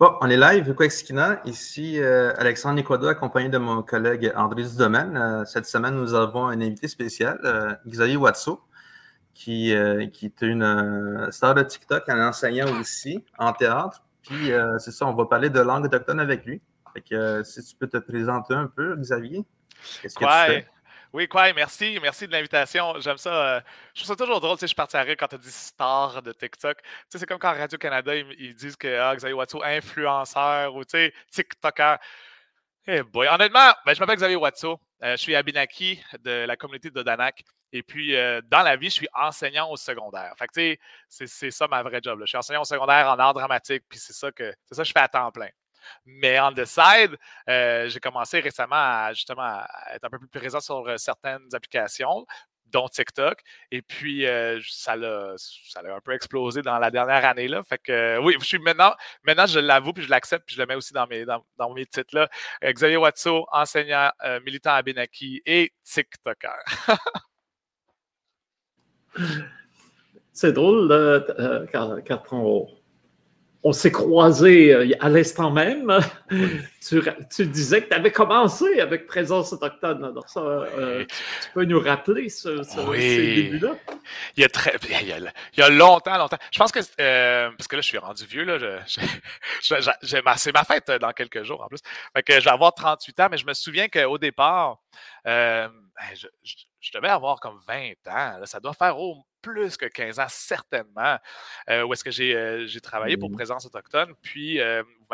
Bon, on est live, Quexkina. Ici, euh, Alexandre Nicodo, accompagné de mon collègue André Dudomaine. Euh, cette semaine, nous avons un invité spécial, euh, Xavier Watso, qui, qui est une star de TikTok, un enseignant aussi en théâtre. Puis, c'est ça, on va parler de langue autochtone avec lui. Fait que, si tu peux te présenter un peu, Xavier. Qu'est-ce que tu fais? Oui, quoi, merci. Merci de l'invitation. J'aime ça. Euh, je trouve ça toujours drôle. Tu sais, je suis parti quand tu dit star de TikTok. Tu sais, c'est comme quand Radio-Canada, ils, disent que ah, Xavier Watso, influenceur ou tu sais, TikToker. Eh boy. Honnêtement, ben, je m'appelle Xavier Watso. Euh, je suis Abinaki de la communauté de Danak. Et puis, euh, dans la vie, je suis enseignant au secondaire. Fait que, tu sais, c'est ça ma vraie job. Je suis enseignant au secondaire en art dramatique, puis c'est ça que c'est ça que je fais à temps plein. Mais on the euh, j'ai commencé récemment à justement à être un peu plus présent sur euh, certaines applications, dont TikTok. Et puis, euh, ça l'a un peu explosé dans la dernière année. Là. Fait que oui, je suis maintenant, maintenant je l'avoue, puis je l'accepte, puis je le mets aussi dans mes, dans, mes titres. Là. Xavier Watso, enseignant, militant à Benaki et TikToker. C'est drôle on, on s'est croisés euh, à l'instant même. Tu, disais que tu avais commencé avec Présence autochtone. Alors ça, euh, tu peux nous rappeler ce, ces débuts-là? Il y a très, il y a, longtemps, longtemps. Je pense que, euh, parce que là, je suis rendu vieux, là, c'est ma fête dans quelques jours en plus. Fait que je vais avoir 38 ans, mais je me souviens qu'au départ, ben, je, devais avoir comme 20 ans. ça doit faire au plus que 15 ans, certainement, euh, où est-ce que j'ai euh, travaillé pour mmh Présence Autochtone. Puis,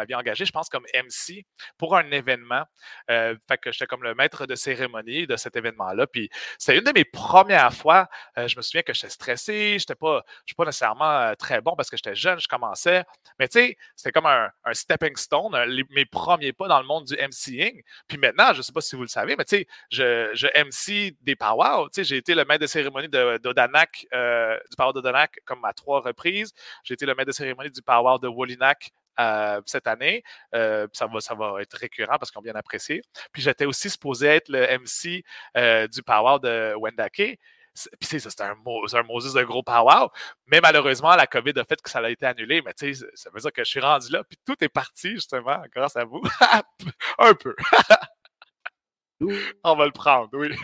m'aviez engagé, je pense, comme MC pour un événement. fait que j'étais comme le maître de cérémonie de cet événement-là. Puis, c'est une de mes premières fois. je me souviens que j'étais stressé. Je pas, pas nécessairement très bon parce que j'étais jeune, je commençais. Mais tu sais, c'était comme un, stepping stone, mes premiers pas dans le monde du MCing. Puis maintenant, je ne sais pas si vous le savez, mais tu sais, je, je MC des powwow. Tu sais, j'ai été le maître de cérémonie. De, euh, du Power de Donac comme à trois reprises. J'ai été le maître de cérémonie du Power de Wolinac euh, cette année. Euh, ça, va, ça va être récurrent parce qu'on bien apprécié. Puis j'étais aussi supposé être le MC du Power de Wendake. Puis c'est ça, c'était un, un, Moses de gros power. Mais malheureusement, la COVID a fait que ça a été annulé. Mais tu sais, ça veut dire que je suis rendu là. Puis tout est parti, justement, grâce à vous. un peu. On va le prendre, oui.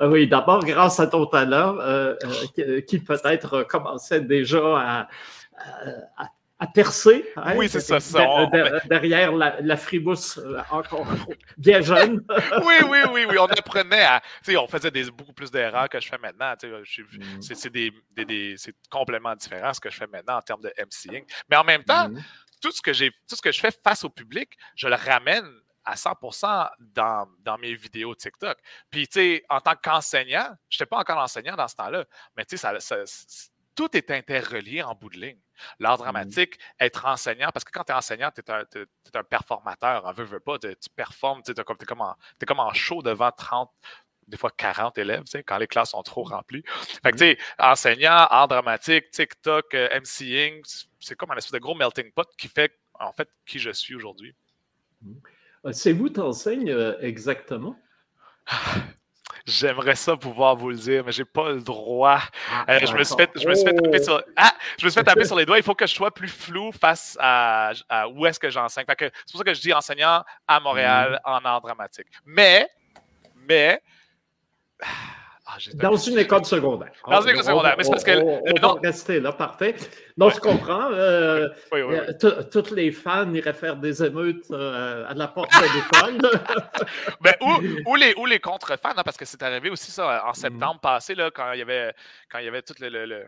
Oui, d'abord, grâce à ton talent, euh, euh, qui peut-être commençait déjà à, percer. Hein, oui, c'est ça. derrière la, la fribousse euh, encore bien jeune. oui, oui, oui, oui. On apprenait à. On faisait des, beaucoup plus d'erreurs que je fais maintenant. Mm. C'est complètement différent ce que je fais maintenant en termes de MCing. Mais en même temps, mm. tout, ce que tout ce que je fais face au public, je le ramène à 100% dans, dans, mes vidéos TikTok. Puis, tu sais, en tant qu'enseignant, je n'étais pas encore enseignant dans ce temps-là, mais tu sais, ça, tout est interrelié en bout de ligne. L'art mmh dramatique, être enseignant, parce que quand tu es enseignant, tu es, un performateur, en veut, veux pas, tu performes, tu es, comme, comme, es comme en show devant 30, des fois 40 élèves, quand les classes sont trop remplies. Fait que, mmh tu sais, enseignant, art dramatique, TikTok, euh, MCing, c'est comme un espèce de gros melting pot qui fait, en fait, qui je suis aujourd'hui. Mmh. Euh, c'est vous t'enseigne euh, exactement? J'aimerais ça pouvoir vous le dire, mais j'ai pas le droit. Ah, euh, je, me suis fait, je, me suis fait, taper sur, ah, je me suis fait taper sur les doigts. Il faut que je sois plus flou face à, où est-ce que j'enseigne. C'est pour ça que je dis enseignant à Montréal mm. en art dramatique. Mais, mais, ah, dans une école secondaire. Dans une école secondaire. Mais c'est parce que. On, va rester là, parfait. Non, je comprends. Euh, euh, toutes les fans iraient faire des émeutes euh, à la porte de l'école. ben, ou, les, ou les contre-fans, hein, parce que c'est arrivé aussi ça en mm. septembre passé, là, quand il y avait, quand il y avait tout le, le le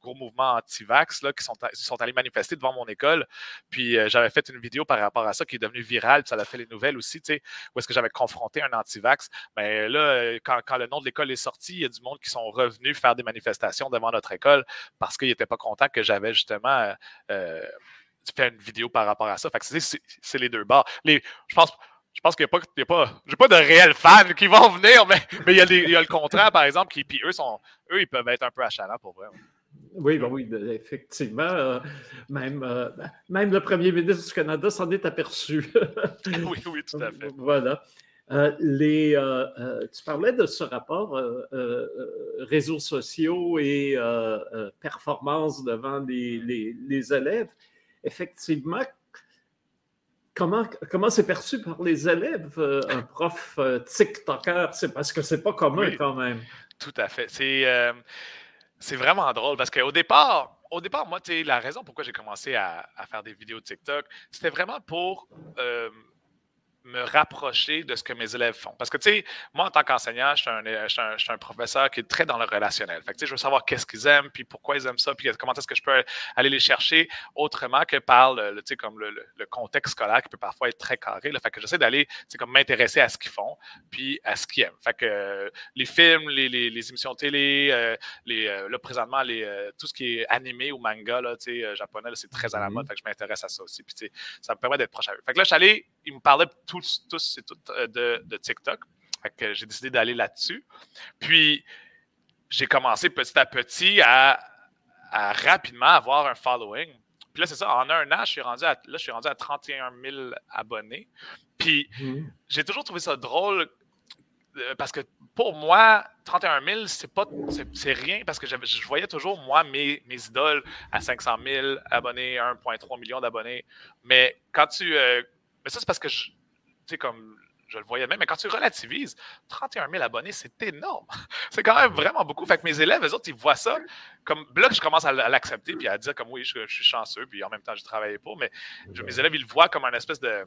gros mouvement anti-vax qui sont, sont allés manifester devant mon école. Puis euh, j'avais fait une vidéo par rapport à ça qui est devenue virale, puis ça a fait les nouvelles aussi, tu sais, où est-ce que j'avais confronté un anti-vax. Mais là, euh, quand, le nom de l'école est sorti, il y a du monde qui sont revenus faire des manifestations devant notre école parce qu'ils n'étaient pas contents que j'avais justement euh, fait une vidéo par rapport à ça. Fait que c'est les deux bords. Les, je pense je pense qu'il n'y a pas, y a pas, pas de réels fans qui vont venir, mais, mais il, y a il, y a le contraire, par exemple, qui, puis eux, sont, eux, ils peuvent être un peu achalants pour vrai. Oui, ben oui, effectivement. Euh, même, euh, même le premier ministre du Canada s'en est aperçu. oui, oui, tout à fait. Voilà. Euh, les, tu parlais de ce rapport réseaux sociaux et performance devant les, les, les élèves. effectivement, comment, comment c'est perçu par les élèves, euh, un prof euh, TikToker? C'est parce que c'est pas commun quand même. Tout à fait. C'est, euh, c'est vraiment drôle parce qu'au départ, au départ, moi, la raison pourquoi j'ai commencé à, à, faire des vidéos TikTok, c'était vraiment pour me rapprocher de ce que mes élèves font. Parce que, tu sais, moi, en tant qu'enseignant, je, suis un, professeur qui est très dans le relationnel. Fait que, tu sais, je veux savoir qu'est-ce qu'ils aiment, puis pourquoi ils aiment ça, puis comment est-ce que je peux aller les chercher autrement que par le, tu sais, comme le, contexte scolaire qui peut parfois être très carré. Là. Fait que j'essaie d'aller, tu sais, comme m'intéresser à ce qu'ils font, puis à ce qu'ils aiment. Fait que euh, les films, les, les, émissions télé, euh, les, euh, là, présentement, les, tout ce qui est animé ou manga, là, tu sais, japonais, c'est très à la mm-hmm. mode. Fait que je m'intéresse à ça aussi. Puis, tu sais, ça me permet d'être proche à eux. Fait que là, je suis allé, ils me parlaient tous, tous et toutes euh, de, TikTok. j'ai décidé d'aller là-dessus. Puis, j'ai commencé petit à petit à, rapidement avoir un following. Puis là, c'est ça, en un an, je suis rendu à, là, je suis rendu à 31 000 abonnés. Puis, mmh. j'ai toujours trouvé ça drôle euh, parce que pour moi, 31 000, c'est pas c'est rien parce que je voyais toujours, moi, mes, mes idoles à 500 000 abonnés, 1,3 million d'abonnés. Mais quand tu. Euh, mais ça, c'est parce que je, sais, comme je le voyais même, mais quand tu relativises, 31 000 abonnés, c'est énorme. C'est quand même vraiment beaucoup. Fait que mes élèves, eux autres, ils voient ça comme. Là, je commence à l'accepter puis à dire comme oui, je, suis chanceux, puis en même temps, je travaillais pour, mais mes élèves, ils le voient comme un espèce de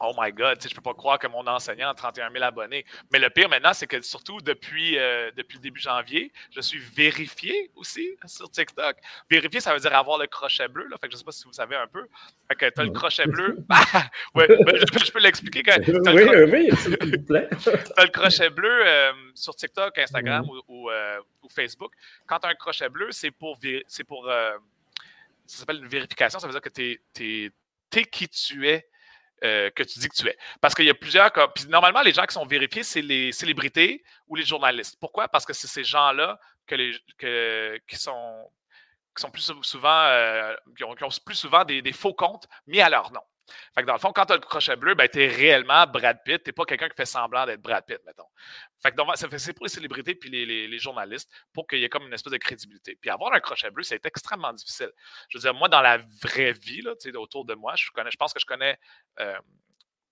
Oh my God, je ne peux pas croire que mon enseignant a 31 000 abonnés. Mais le pire maintenant, c'est que surtout depuis, euh, depuis le début janvier, je suis vérifié aussi sur TikTok. Vérifié, ça veut dire avoir le crochet bleu. Là. Fait que je ne sais pas si vous savez un peu. Fait que tu as le crochet bleu. ouais, ben, je, peux l'expliquer. Oui, oui, s'il vous plaît. tu as le crochet bleu euh, sur TikTok, Instagram ou, euh, ou, Facebook. Quand tu as un crochet bleu, c'est pour. C'est pour ça s'appelle une vérification. Ça veut dire que tu es, es qui tu es euh, que tu dis que tu es. Parce qu'il y a plusieurs normalement, les gens qui sont vérifiés, c'est les célébrités ou les journalistes. Pourquoi? Parce que c'est ces gens-là que qui, sont, qui sont plus souvent, euh, qui, ont, plus souvent des, des, faux comptes mis à leur nom. Fait que dans le fond, quand tu as le crochet bleu, ben, tu es réellement Brad Pitt. Tu n'es pas quelqu'un qui fait semblant d'être Brad Pitt, mettons. Fait que c'est pour les célébrités puis les, journalistes pour qu'il y ait comme une espèce de crédibilité. Puis avoir un crochet bleu, c'est extrêmement difficile. Je veux dire, moi, dans la vraie vie, là, autour de moi, je, connais, je pense que je connais euh,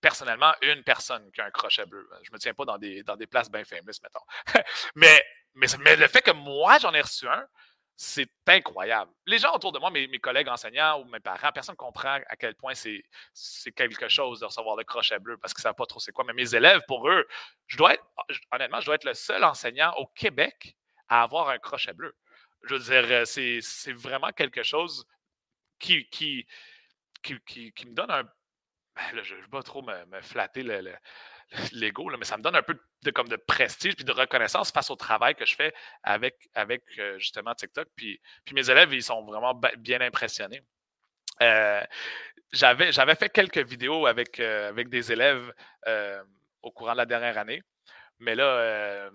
personnellement une personne qui a un crochet bleu. Je ne me tiens pas dans des, dans des places bien fameuses, mettons. mais, mais, mais le fait que moi, j'en ai reçu un, c'est incroyable. Les gens autour de moi, mes, collègues enseignants ou mes parents, personne ne comprend à quel point c'est quelque chose de recevoir le crochet bleu parce qu'ils ne savent pas trop c'est quoi. Mais mes élèves, pour eux, je dois être, honnêtement, je dois être le seul enseignant au Québec à avoir un crochet bleu. Je veux dire, euh, c'est vraiment quelque chose qui, qui, qui, me donne un. Ben je ne veux pas trop me, flatter l'ego, mais ça me donne un peu de, comme de prestige puis de reconnaissance face au travail que je fais avec, avec euh, justement TikTok. Puis, puis mes élèves, ils sont vraiment bien impressionnés. Euh, j'avais, fait quelques vidéos avec, euh, avec des élèves au courant de la dernière année, mais là,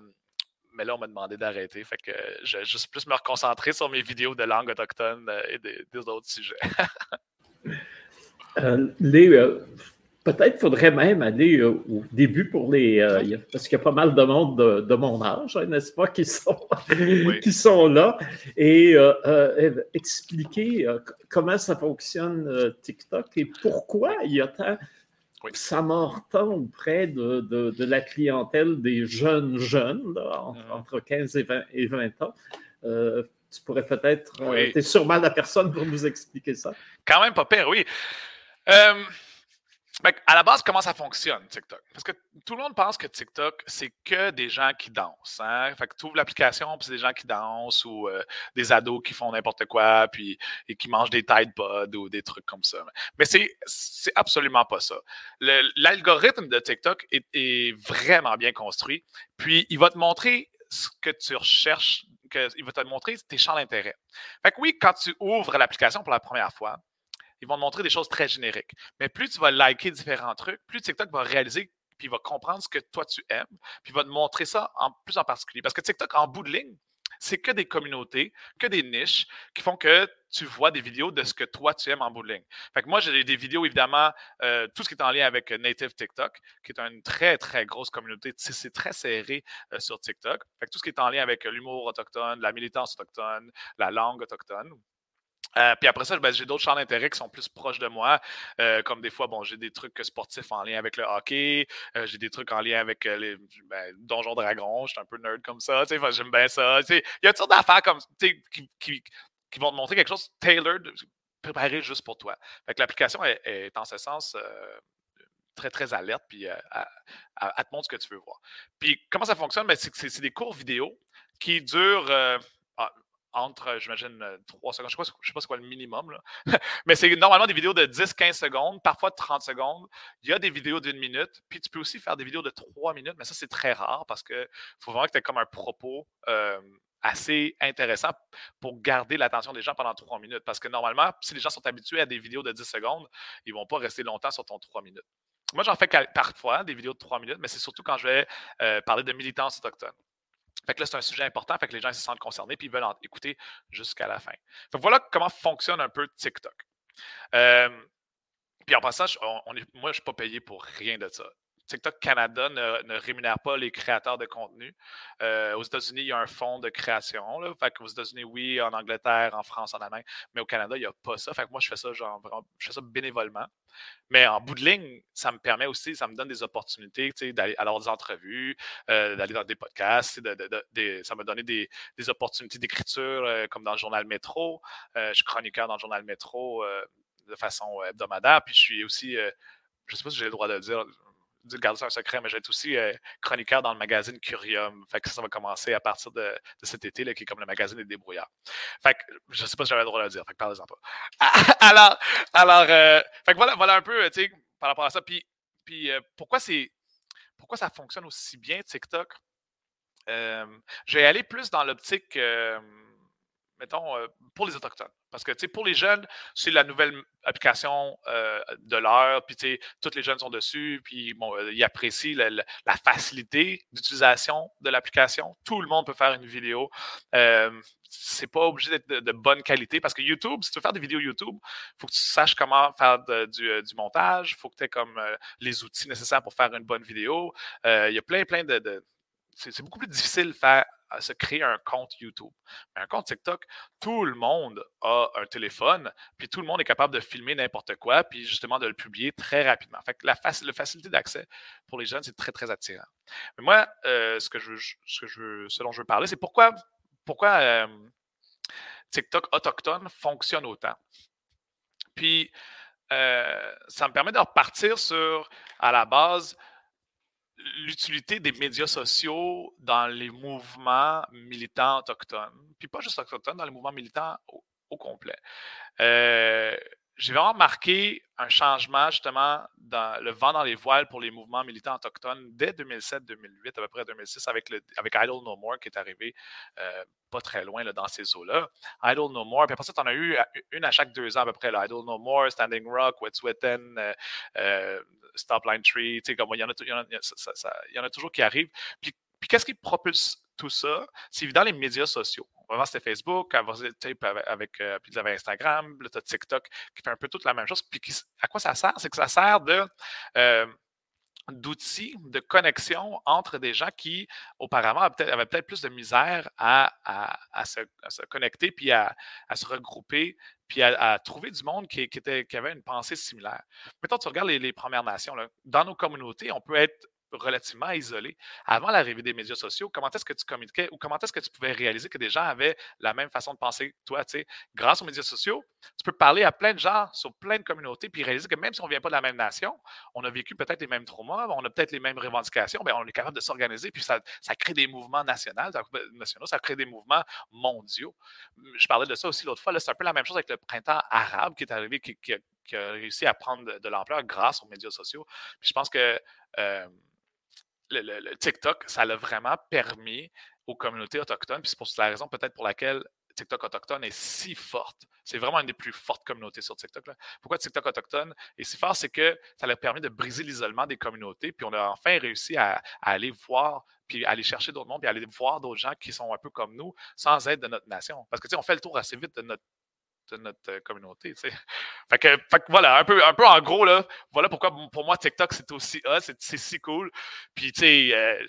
mais là on m'a demandé d'arrêter. Fait que je vais juste plus me reconcentrer sur mes vidéos de langue autochtone et des, autres sujets. les, Peut-être faudrait même aller euh, au début pour les. Euh, parce qu'il y a pas mal de monde de, mon âge, hein, n'est-ce pas, qui sont, qui sont là, et euh, expliquer comment ça fonctionne TikTok et pourquoi il y a tant. Ça mord-tant auprès de, de, la clientèle des jeunes jeunes, mm-hmm. entre, 15 et 20, et 20 ans. tu pourrais peut-être. tu es sûrement la personne pour nous expliquer ça. Quand même pas pire, oui à la base, comment ça fonctionne, TikTok? Parce que tout le monde pense que TikTok, c'est que des gens qui dansent. Hein? Fait que tu ouvres l'application, puis c'est des gens qui dansent ou euh, des ados qui font n'importe quoi, puis et qui mangent des Tide Pods ou des trucs comme ça. Mais c'est, c'est absolument pas ça. l'algorithme de TikTok est, est, vraiment bien construit, puis il va te montrer ce que tu recherches, que, il va te montrer tes champs d'intérêt. Fait que oui, quand tu ouvres l'application pour la première fois, ils vont te montrer des choses très génériques. Mais plus tu vas liker différents trucs, plus TikTok va réaliser puis va comprendre ce que toi tu aimes, puis va te montrer ça en plus en particulier. Parce que TikTok, en bout de ligne, c'est que des communautés, que des niches qui font que tu vois des vidéos de ce que toi tu aimes en bout de ligne. Fait que moi, j'ai des vidéos, évidemment, euh, tout ce qui est en lien avec Native TikTok, qui est une très, très grosse communauté. C'est très serré euh, sur TikTok. Fait que tout ce qui est en lien avec l'humour autochtone, la militance autochtone, la langue autochtone. Euh, puis après ça, ben, j'ai d'autres champs d'intérêt qui sont plus proches de moi. Euh, comme des fois, bon, j'ai des trucs sportifs en lien avec le hockey. Euh, j'ai des trucs en lien avec les ben, Donjons Dragons. Je suis un peu nerd comme ça. J'aime bien ça. Il y a toutes sortes d'affaires comme qui, qui, qui, vont te montrer quelque chose tailored, préparé juste pour toi. Fait que l'application est, en ce sens très, très alerte, puis elle, te montre ce que tu veux voir. Puis comment ça fonctionne? Ben, c'est des cours vidéo qui durent ah, entre, j'imagine, 3 secondes. Je ne sais, pas c'est quoi le minimum, mais c'est normalement des vidéos de 10-15 secondes, parfois de 30 secondes. Il y a des vidéos d'une minute, puis tu peux aussi faire des vidéos de 3 minutes, mais ça, c'est très rare parce qu'il faut vraiment que tu aies comme un propos assez intéressant pour garder l'attention des gens pendant 3 minutes. Parce que normalement, si les gens sont habitués à des vidéos de 10 secondes, ils ne vont pas rester longtemps sur ton 3 minutes. Moi, j'en fais parfois des vidéos de 3 minutes, mais c'est surtout quand je vais parler de militance autochtone. Fait que là, c'est un sujet important, fait que les gens se sentent concernés puis ils veulent en écouter jusqu'à la fin. Fait voilà comment fonctionne un peu TikTok. puis en passant, moi, je ne suis pas payé pour rien de ça. TikTok Canada ne, rémunère pas les créateurs de contenu. Euh, aux États-Unis, il y a un fonds de création. Fait aux États-Unis, oui, en Angleterre, en France, en Allemagne, mais au Canada, il n'y a pas ça. Fait que moi, je fais ça genre je fais ça bénévolement. Mais en bout de ligne, ça me permet aussi, ça me donne des opportunités d'aller avoir des entrevues, euh, d'aller dans des podcasts, ça m'a donné des, opportunités d'écriture euh, comme dans le journal Métro. je suis chroniqueur dans le journal Métro de façon hebdomadaire. Puis je suis aussi, je sais pas si j'ai le droit de le dire, garder ça un secret, mais je vais être aussi euh, chroniqueur dans le magazine Curium. Fait que ça, va commencer à partir de, cet été, là, qui est comme le magazine des débrouillards. Fait que je ne sais pas si j'avais le droit de le dire, fait que parlez-en pas. alors, alors euh, fait que voilà, voilà un peu, tu sais, par rapport à ça. Puis, puis euh, pourquoi c'est pourquoi ça fonctionne aussi bien, TikTok? je vais aller plus dans l'optique mettons, euh, pour les Autochtones. Parce que, tu sais, pour les jeunes, c'est la nouvelle application euh, de l'heure, puis, tu sais, tous les jeunes sont dessus, puis, bon, euh, ils apprécient la, facilité d'utilisation de l'application. Tout le monde peut faire une vidéo. c'est pas obligé d'être de, bonne qualité, parce que YouTube, si tu veux faire des vidéos YouTube, il faut que tu saches comment faire du, montage, il faut que tu aies comme les outils nécessaires pour faire une bonne vidéo. Il y a plein, plein de c'est beaucoup plus difficile de faire se créer un compte YouTube. Mais un compte TikTok, tout le monde a un téléphone, puis tout le monde est capable de filmer n'importe quoi, puis justement de le publier très rapidement. Fait que la, facilité d'accès pour les jeunes, c'est très, très attirant. Mais moi, euh, ce, que je, ce, que je, dont je veux parler, c'est pourquoi, pourquoi euh, TikTok autochtone fonctionne autant. Puis, euh, ça me permet de repartir sur, à la base, l'utilité des médias sociaux dans les mouvements militants autochtones, puis pas juste autochtones, dans les mouvements militants au, complet. Euh, j'ai vraiment marqué un changement justement dans le vent dans les voiles pour les mouvements militants autochtones dès 2007-2008, à peu près 2006, avec, le, avec Idle No More qui est arrivé euh, pas très loin là, dans ces eaux-là. Idle No More, puis après ça, tu en as eu une à chaque deux ans à peu près. Là. Idle No More, Standing Rock, Wet'suwet'en, euh, euh, Stop Line Tree, tu sais, comme il y, en a, toujours qui arrivent. Puis, qu'est-ce qui propulse tout ça? C'est évident les médias sociaux. Avant, c'était Facebook, avec, avec euh, puis avait Instagram, là, as TikTok qui fait un peu toute la même chose. Puis à quoi ça sert? C'est que ça sert de. Euh, d'outils de connexion entre des gens qui, auparavant, avaient peut-être plus de misère à, à, se, connecter, puis à, se regrouper, puis à, trouver du monde qui, qui, était, qui, avait une pensée similaire. Mettons, tu regardes les, les Premières Nations, là, dans nos communautés, on peut être relativement isolé. Avant l'arrivée des médias sociaux, comment est-ce que tu communiquais ou comment est-ce que tu pouvais réaliser que des gens avaient la même façon de penser? Que toi? Grâce aux médias sociaux, tu peux parler à plein de gens sur plein de communautés puis réaliser que même si on ne vient pas de la même nation, on a vécu peut-être les mêmes traumas, on a peut-être les mêmes revendications, bien, on est capable de s'organiser puis ça, ça, crée des mouvements nationaux, ça, nationaux, ça crée des mouvements mondiaux. Je parlais de ça aussi l'autre fois, c'est un peu la même chose avec le printemps arabe qui est arrivé, qui, a réussi à prendre de, l'ampleur grâce aux médias sociaux. Puis je pense que euh, le, TikTok, ça l'a vraiment permis aux communautés autochtones, puis c'est pour la raison peut-être pour laquelle TikTok autochtone est si forte. C'est vraiment une des plus fortes communautés sur TikTok. Pourquoi TikTok autochtone est si fort? C'est que ça leur permis de briser l'isolement des communautés, puis on a enfin réussi à, aller voir, puis aller chercher d'autres mondes, puis aller voir d'autres gens qui sont un peu comme nous, sans être de notre nation. Parce que, tu sais, on fait le tour assez vite de notre de notre euh, communauté. Fait que, voilà, un peu, un peu en gros, là, voilà pourquoi pour moi TikTok c'est aussi c'est si cool. Puis tu sais, euh,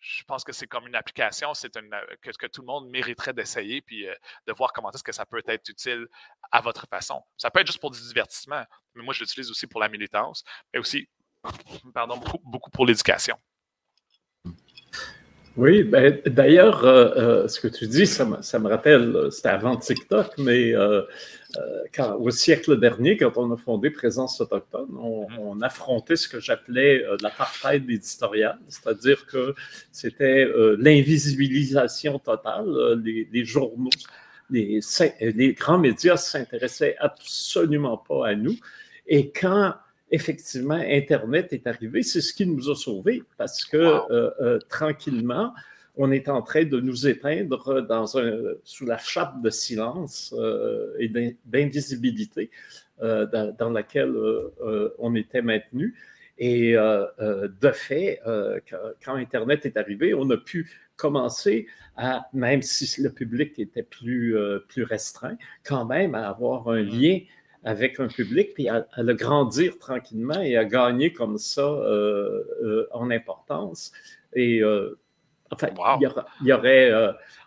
je pense que c'est comme une application, c'est une, que, que, tout le monde mériterait d'essayer puis de voir comment est-ce que ça peut être utile à votre façon. Ça peut être juste pour du divertissement, mais moi je l'utilise aussi pour la militance, mais aussi, pardon, beaucoup pour l'éducation. Oui, ben, d'ailleurs, euh, euh, ce que tu dis, ça me, ça me rappelle, euh, c'était avant TikTok, mais quand, au siècle dernier, quand on a fondé Présence autochtone, on, mm-hmm. affrontait ce que j'appelais l'apartheid éditorial, c'est-à-dire que c'était l'invisibilisation totale. Les, les, journaux, les, les grands médias s'intéressaient absolument pas à nous. Et quand effectivement, Internet est arrivé. C'est ce qui nous a sauvés parce que euh, euh, tranquillement, on est en train de nous éteindre dans un, sous la chape de silence euh, et d'invisibilité dans, laquelle on était maintenu. Et de fait, quand Internet est arrivé, on a pu commencer à, même si le public était plus, plus restreint, quand même à avoir un mm. lien avec un public, puis à, le grandir tranquillement et à gagner comme ça euh, euh, en importance. Et euh, enfin, il y, aurait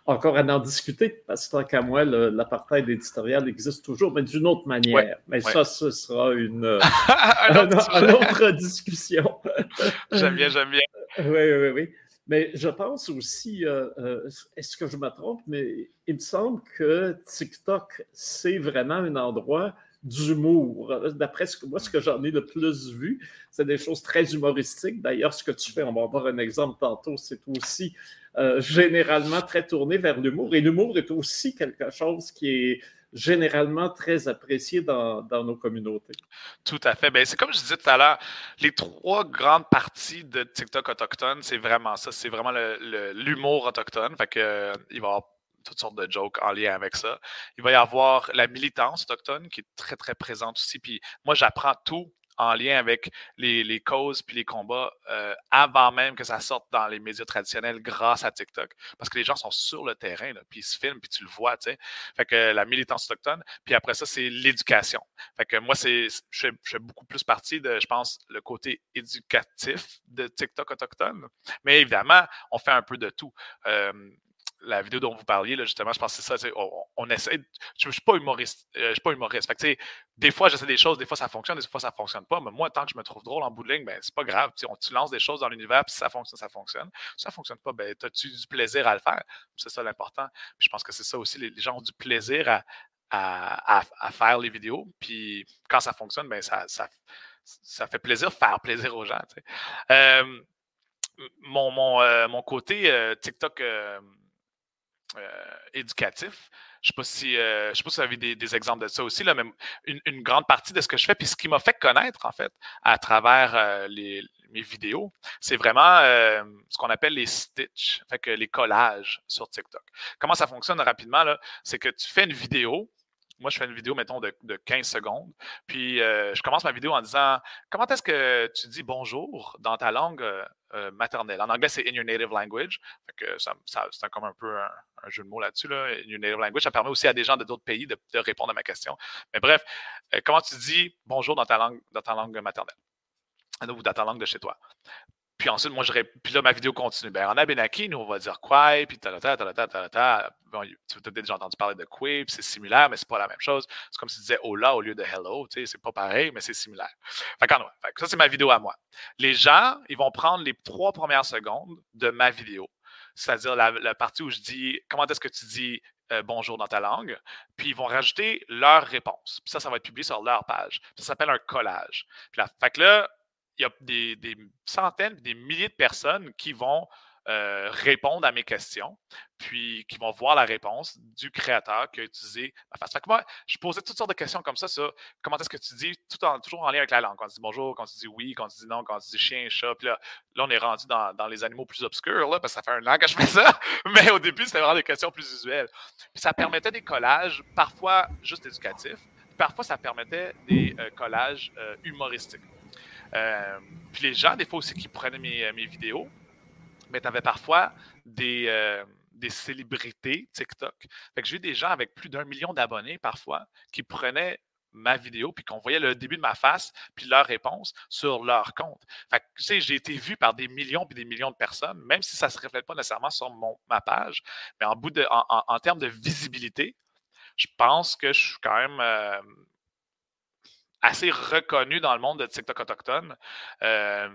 encore à en discuter, parce que tant qu'à moi, l'apartheid éditorial existe toujours, mais d'une autre manière. mais ça, ce sera une, autre discussion. j'aime bien, j'aime bien. Oui, oui, oui. Mais je pense aussi, est-ce que je me trompe, mais il me semble que TikTok, c'est vraiment un endroit d'humour. D'après ce que, moi, ce que j'en ai le plus vu, c'est des choses très humoristiques. D'ailleurs, ce que tu fais, on va avoir un exemple tantôt, c'est aussi euh, généralement très tourné vers l'humour. Et l'humour est aussi quelque chose qui est généralement très apprécié dans, nos communautés. Tout à fait. Ben, c'est comme je disais tout à l'heure, les trois grandes parties de TikTok autochtone, c'est vraiment ça. C'est vraiment l'humour autochtone. Fait que, euh, va toutes sortes de jokes en lien avec ça. Il va y avoir la militance autochtone qui est très, très présente aussi. Puis moi, j'apprends tout en lien avec les, causes puis les combats euh, avant même que ça sorte dans les médias traditionnels grâce à TikTok. Parce que les gens sont sur le terrain, puis ils se filment, puis tu le vois, tu sais. Fait que la militance autochtone, puis après ça, c'est l'éducation. Fait que moi, c'est, je, fais, beaucoup plus partie de, je pense, le côté éducatif de TikTok autochtone. Mais évidemment, on fait un peu de tout. Euh, la vidéo dont vous parliez, là, justement, je pense que c'est ça. On, essaie. Je ne suis pas humoriste. Euh, je suis pas humoriste. Fait que, des fois, j'essaie des choses, des fois, ça fonctionne, des fois, ça ne fonctionne pas. Mais moi, tant que je me trouve drôle en bout de ligne, ben, c'est pas grave. On, tu lances des choses dans l'univers, puis ça fonctionne, ça fonctionne. Si ça ne fonctionne pas, ben, as-tu du plaisir à le faire? C'est ça l'important. je pense que c'est ça aussi. Les, gens ont du plaisir à, à, faire les vidéos. Puis quand ça fonctionne, ben, ça, ça, ça fait plaisir faire plaisir aux gens. Euh, mon, mon, euh, mon, côté TikTok éducatif. Je ne sais, euh, sais, pas si vous avez des, exemples de ça aussi, là, mais une, grande partie de ce que je fais, puis ce qui m'a fait connaître, en fait, à travers euh, mes vidéos, c'est vraiment ce qu'on appelle les stitches, les collages sur TikTok. Comment ça fonctionne rapidement? C'est que tu fais une vidéo, moi, je fais une vidéo, mettons, de, 15 secondes. Puis, je commence ma vidéo en disant Comment est-ce que tu dis bonjour dans ta langue maternelle En anglais, c'est in your native language. ça, c'est comme un peu un, jeu de mots là-dessus. Là. New Native Language, ça permet aussi à des gens de d'autres pays de, répondre à ma question. Mais bref, euh, comment tu dis bonjour dans ta langue, dans ta langue maternelle ou dans ta langue de chez toi? Puis ensuite, moi, je puis là, ma vidéo continue. Ben, en Abenaki, nous, on va dire quoi, puis ta ta ta ta ta ta Bon, tu as peut-être déjà entendu parler de quoi, puis c'est similaire, mais c'est pas la même chose. C'est comme si tu disais hola au lieu de hello, tu sais, c'est pas pareil, mais c'est similaire. Fait fait ça, c'est ma vidéo à moi. Les gens, ils vont prendre les trois premières secondes de ma vidéo c'est-à-dire la, partie où je dis comment est-ce que tu dis euh, bonjour dans ta langue, puis ils vont rajouter leur réponse. Puis ça, ça va être publié sur leur page. Ça s'appelle un collage. Puis là, fait que là, il y a des, centaines, des milliers de personnes qui vont euh, répondre à mes questions, puis qui vont voir la réponse du créateur qui a utilisé ma face. Fait que moi, je posais toutes sortes de questions comme ça sur comment est-ce que tu dis, tout en, toujours en lien avec la langue. Quand tu dis bonjour, quand tu dis oui, quand tu dis non, quand tu dis chien, chat. Puis là, là on est rendu dans, les animaux plus obscurs, là, parce que ça fait un an que je fais ça. Mais au début, c'était vraiment des questions plus visuelles. Puis ça permettait des collages, parfois juste éducatifs. Parfois, ça permettait des euh, collages euh, humoristiques. Puis les gens, des fois aussi, qui prenaient mes, mes vidéos, mais tu avais parfois des, euh, des célébrités TikTok. Fait que j'ai eu des gens avec plus d'un million d'abonnés parfois qui prenaient ma vidéo, puis qu'on voyait le début de ma face, puis leur réponse sur leur compte. Fait que, tu sais, j'ai été vu par des millions puis des millions de personnes, même si ça ne se reflète pas nécessairement sur mon, ma page, mais en, bout de, en, termes de visibilité, je pense que je suis quand même euh, assez reconnu dans le monde de TikTok autochtone euh,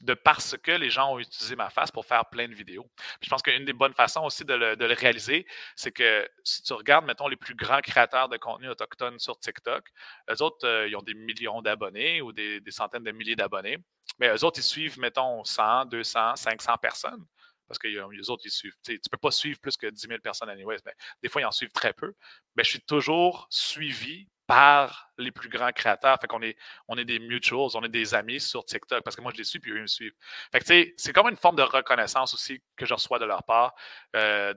de, parce que les gens ont utilisé ma face pour faire plein de vidéos. je pense qu'une des bonnes façons aussi de le, réaliser, c'est que si tu regardes, mettons, les plus grands créateurs de contenu autochtone sur TikTok, eux autres, euh, ils ont des millions d'abonnés ou des, centaines de milliers d'abonnés. Mais eux autres, ils suivent, mettons, 100, 200, 500 personnes parce que les autres, ils suivent. Tu ne peux pas suivre plus que 10 000 personnes anyway, mais des fois, ils en suivent très peu. Mais je suis toujours suivi par les plus grands créateurs. Fait qu'on est, on est des mutuals, on est des amis sur TikTok parce que moi je les suis puis eux me suivent. Que c'est comme une forme de reconnaissance aussi que je reçois de leur part. Euh,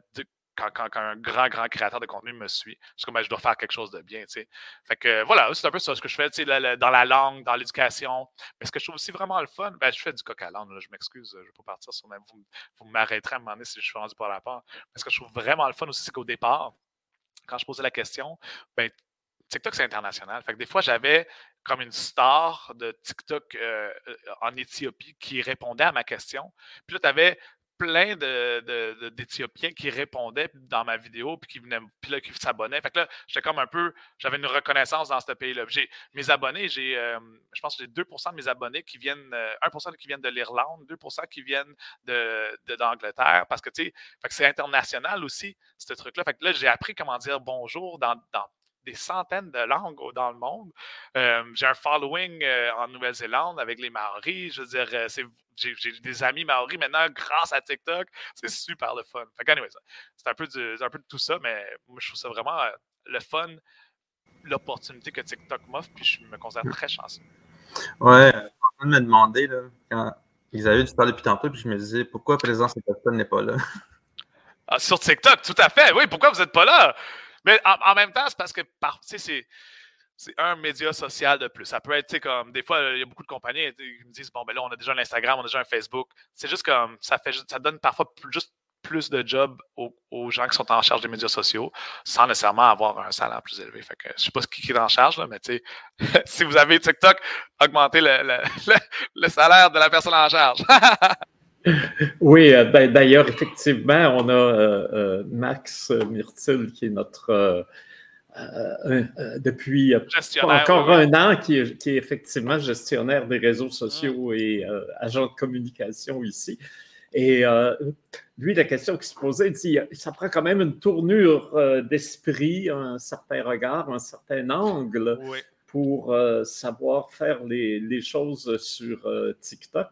quand, un grand, grand créateur de contenu me suit, c'est comme ben, je dois faire quelque chose de bien. tu sais. Fait que voilà, c'est un peu ce que je fais dans la langue, dans l'éducation. Mais ce que je trouve aussi vraiment le fun, ben, je fais du coq à l'âne, je m'excuse, je ne vais pas partir sur. Vous, vous m'arrêterez à un moment si je suis rendu par la part. Mais ce que je trouve vraiment le fun aussi, c'est qu'au départ, quand je posais la question, ben, TikTok, c'est international. Fait que des fois, j'avais comme une star de TikTok euh, euh, en Éthiopie qui répondait à ma question. Puis là, tu avais plein d'Éthiopiens qui répondaient dans ma vidéo, puis qui venaient, puis là, qui s'abonnaient. Fait que là, j'étais comme un peu, j'avais une reconnaissance dans ce pays-là. Mes abonnés, j'ai, euh, je pense que j'ai 2% de mes abonnés qui viennent, 1 qui viennent de l'Irlande, 2% qui viennent de, d'Angleterre, parce que, tu sais, c'est international aussi, ce truc-là. Fait que là, j'ai appris comment dire bonjour dans, dans des centaines de langues dans le monde. j'ai un following euh, en Nouvelle-Zélande avec les Maoris. Je veux dire, j'ai des amis Maoris maintenant grâce à TikTok. C'est super le fun. c'est un, peu un peu de tout ça, mais moi, je trouve ça vraiment le fun, l'opportunité que TikTok m'offre, puis je me considère très chanceux. Ouais, je suis en train de me demander, là, quand Xavier, tu parles depuis tantôt, puis je me disais, pourquoi présent cette personne n'est pas là? Ah, sur TikTok, tout à fait. Oui, pourquoi vous n'êtes pas là? Mais en, même temps, c'est parce que c'est c'est un média social de plus. Ça peut être, comme des fois, il y a beaucoup de compagnies qui me disent bon, ben là, on a déjà un Instagram, on a déjà un Facebook. C'est juste comme ça fait ça donne parfois juste plus de jobs aux, gens qui sont en charge des médias sociaux sans nécessairement avoir un salaire plus élevé. Fait que, je sais pas ce qui est en charge, là, mais si vous avez TikTok, augmentez le, le salaire de la personne en charge. Oui, euh, d'ailleurs, effectivement, on a euh, euh, Max Myrtil qui est notre depuis encore un an, qui est, effectivement gestionnaire des réseaux sociaux et agent de communication ici. Et lui, la question qui se posait, il dit, ça prend quand même une tournure d'esprit, un certain regard, un certain angle pour euh, savoir faire les, les choses sur euh, TikTok.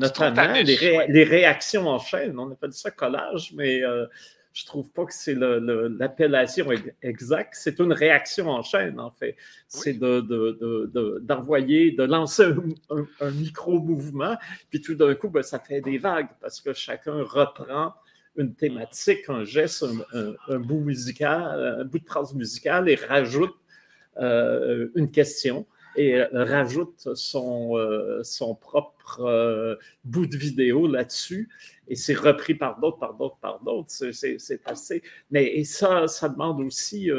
Notamment les, les, réactions en chaîne. On appelle ça collage, mais euh, je ne trouve pas que c'est l'appellation exacte. C'est une réaction en chaîne, en fait. C'est d'envoyer, de, de, lancer un, micro-mouvement, puis tout d'un coup, ben, ça fait des vagues parce que chacun reprend une thématique, un geste, un, un bout musical, un bout de phrase musicale et rajoute une question et euh, rajoute son, euh, son propre bout de vidéo là-dessus. Et c'est repris par d'autres, par d'autres, par d'autres. C'est assez. Mais et ça, ça demande aussi,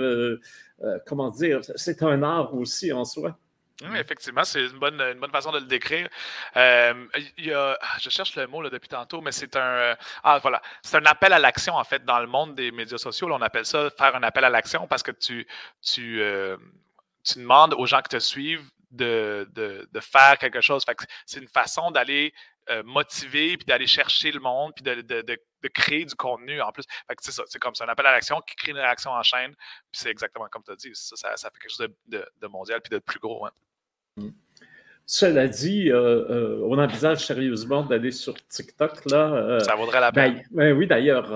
comment dire, c'est un art aussi en soi. Oui, effectivement, c'est une bonne, une bonne façon de le décrire. il y a, ah, je cherche le mot depuis tantôt, mais c'est un. ah, voilà. Un appel à l'action, en fait, dans le monde des médias sociaux. on appelle ça faire un appel à l'action parce que tu, tu, tu demandes aux gens qui te suivent de, faire quelque chose. c'est une façon d'aller euh, motiver, puis d'aller chercher le monde, puis de, créer du contenu en plus. c'est ça, c'est comme ça, un appel à l'action qui crée une réaction en chaîne, c'est exactement comme tu as dit, ça, fait quelque chose de, mondial, puis de plus gros. Hein. Cela dit, euh, euh, on envisage sérieusement d'aller sur TikTok. Là, ça vaudrait la ben, peine. Ben, oui, d'ailleurs,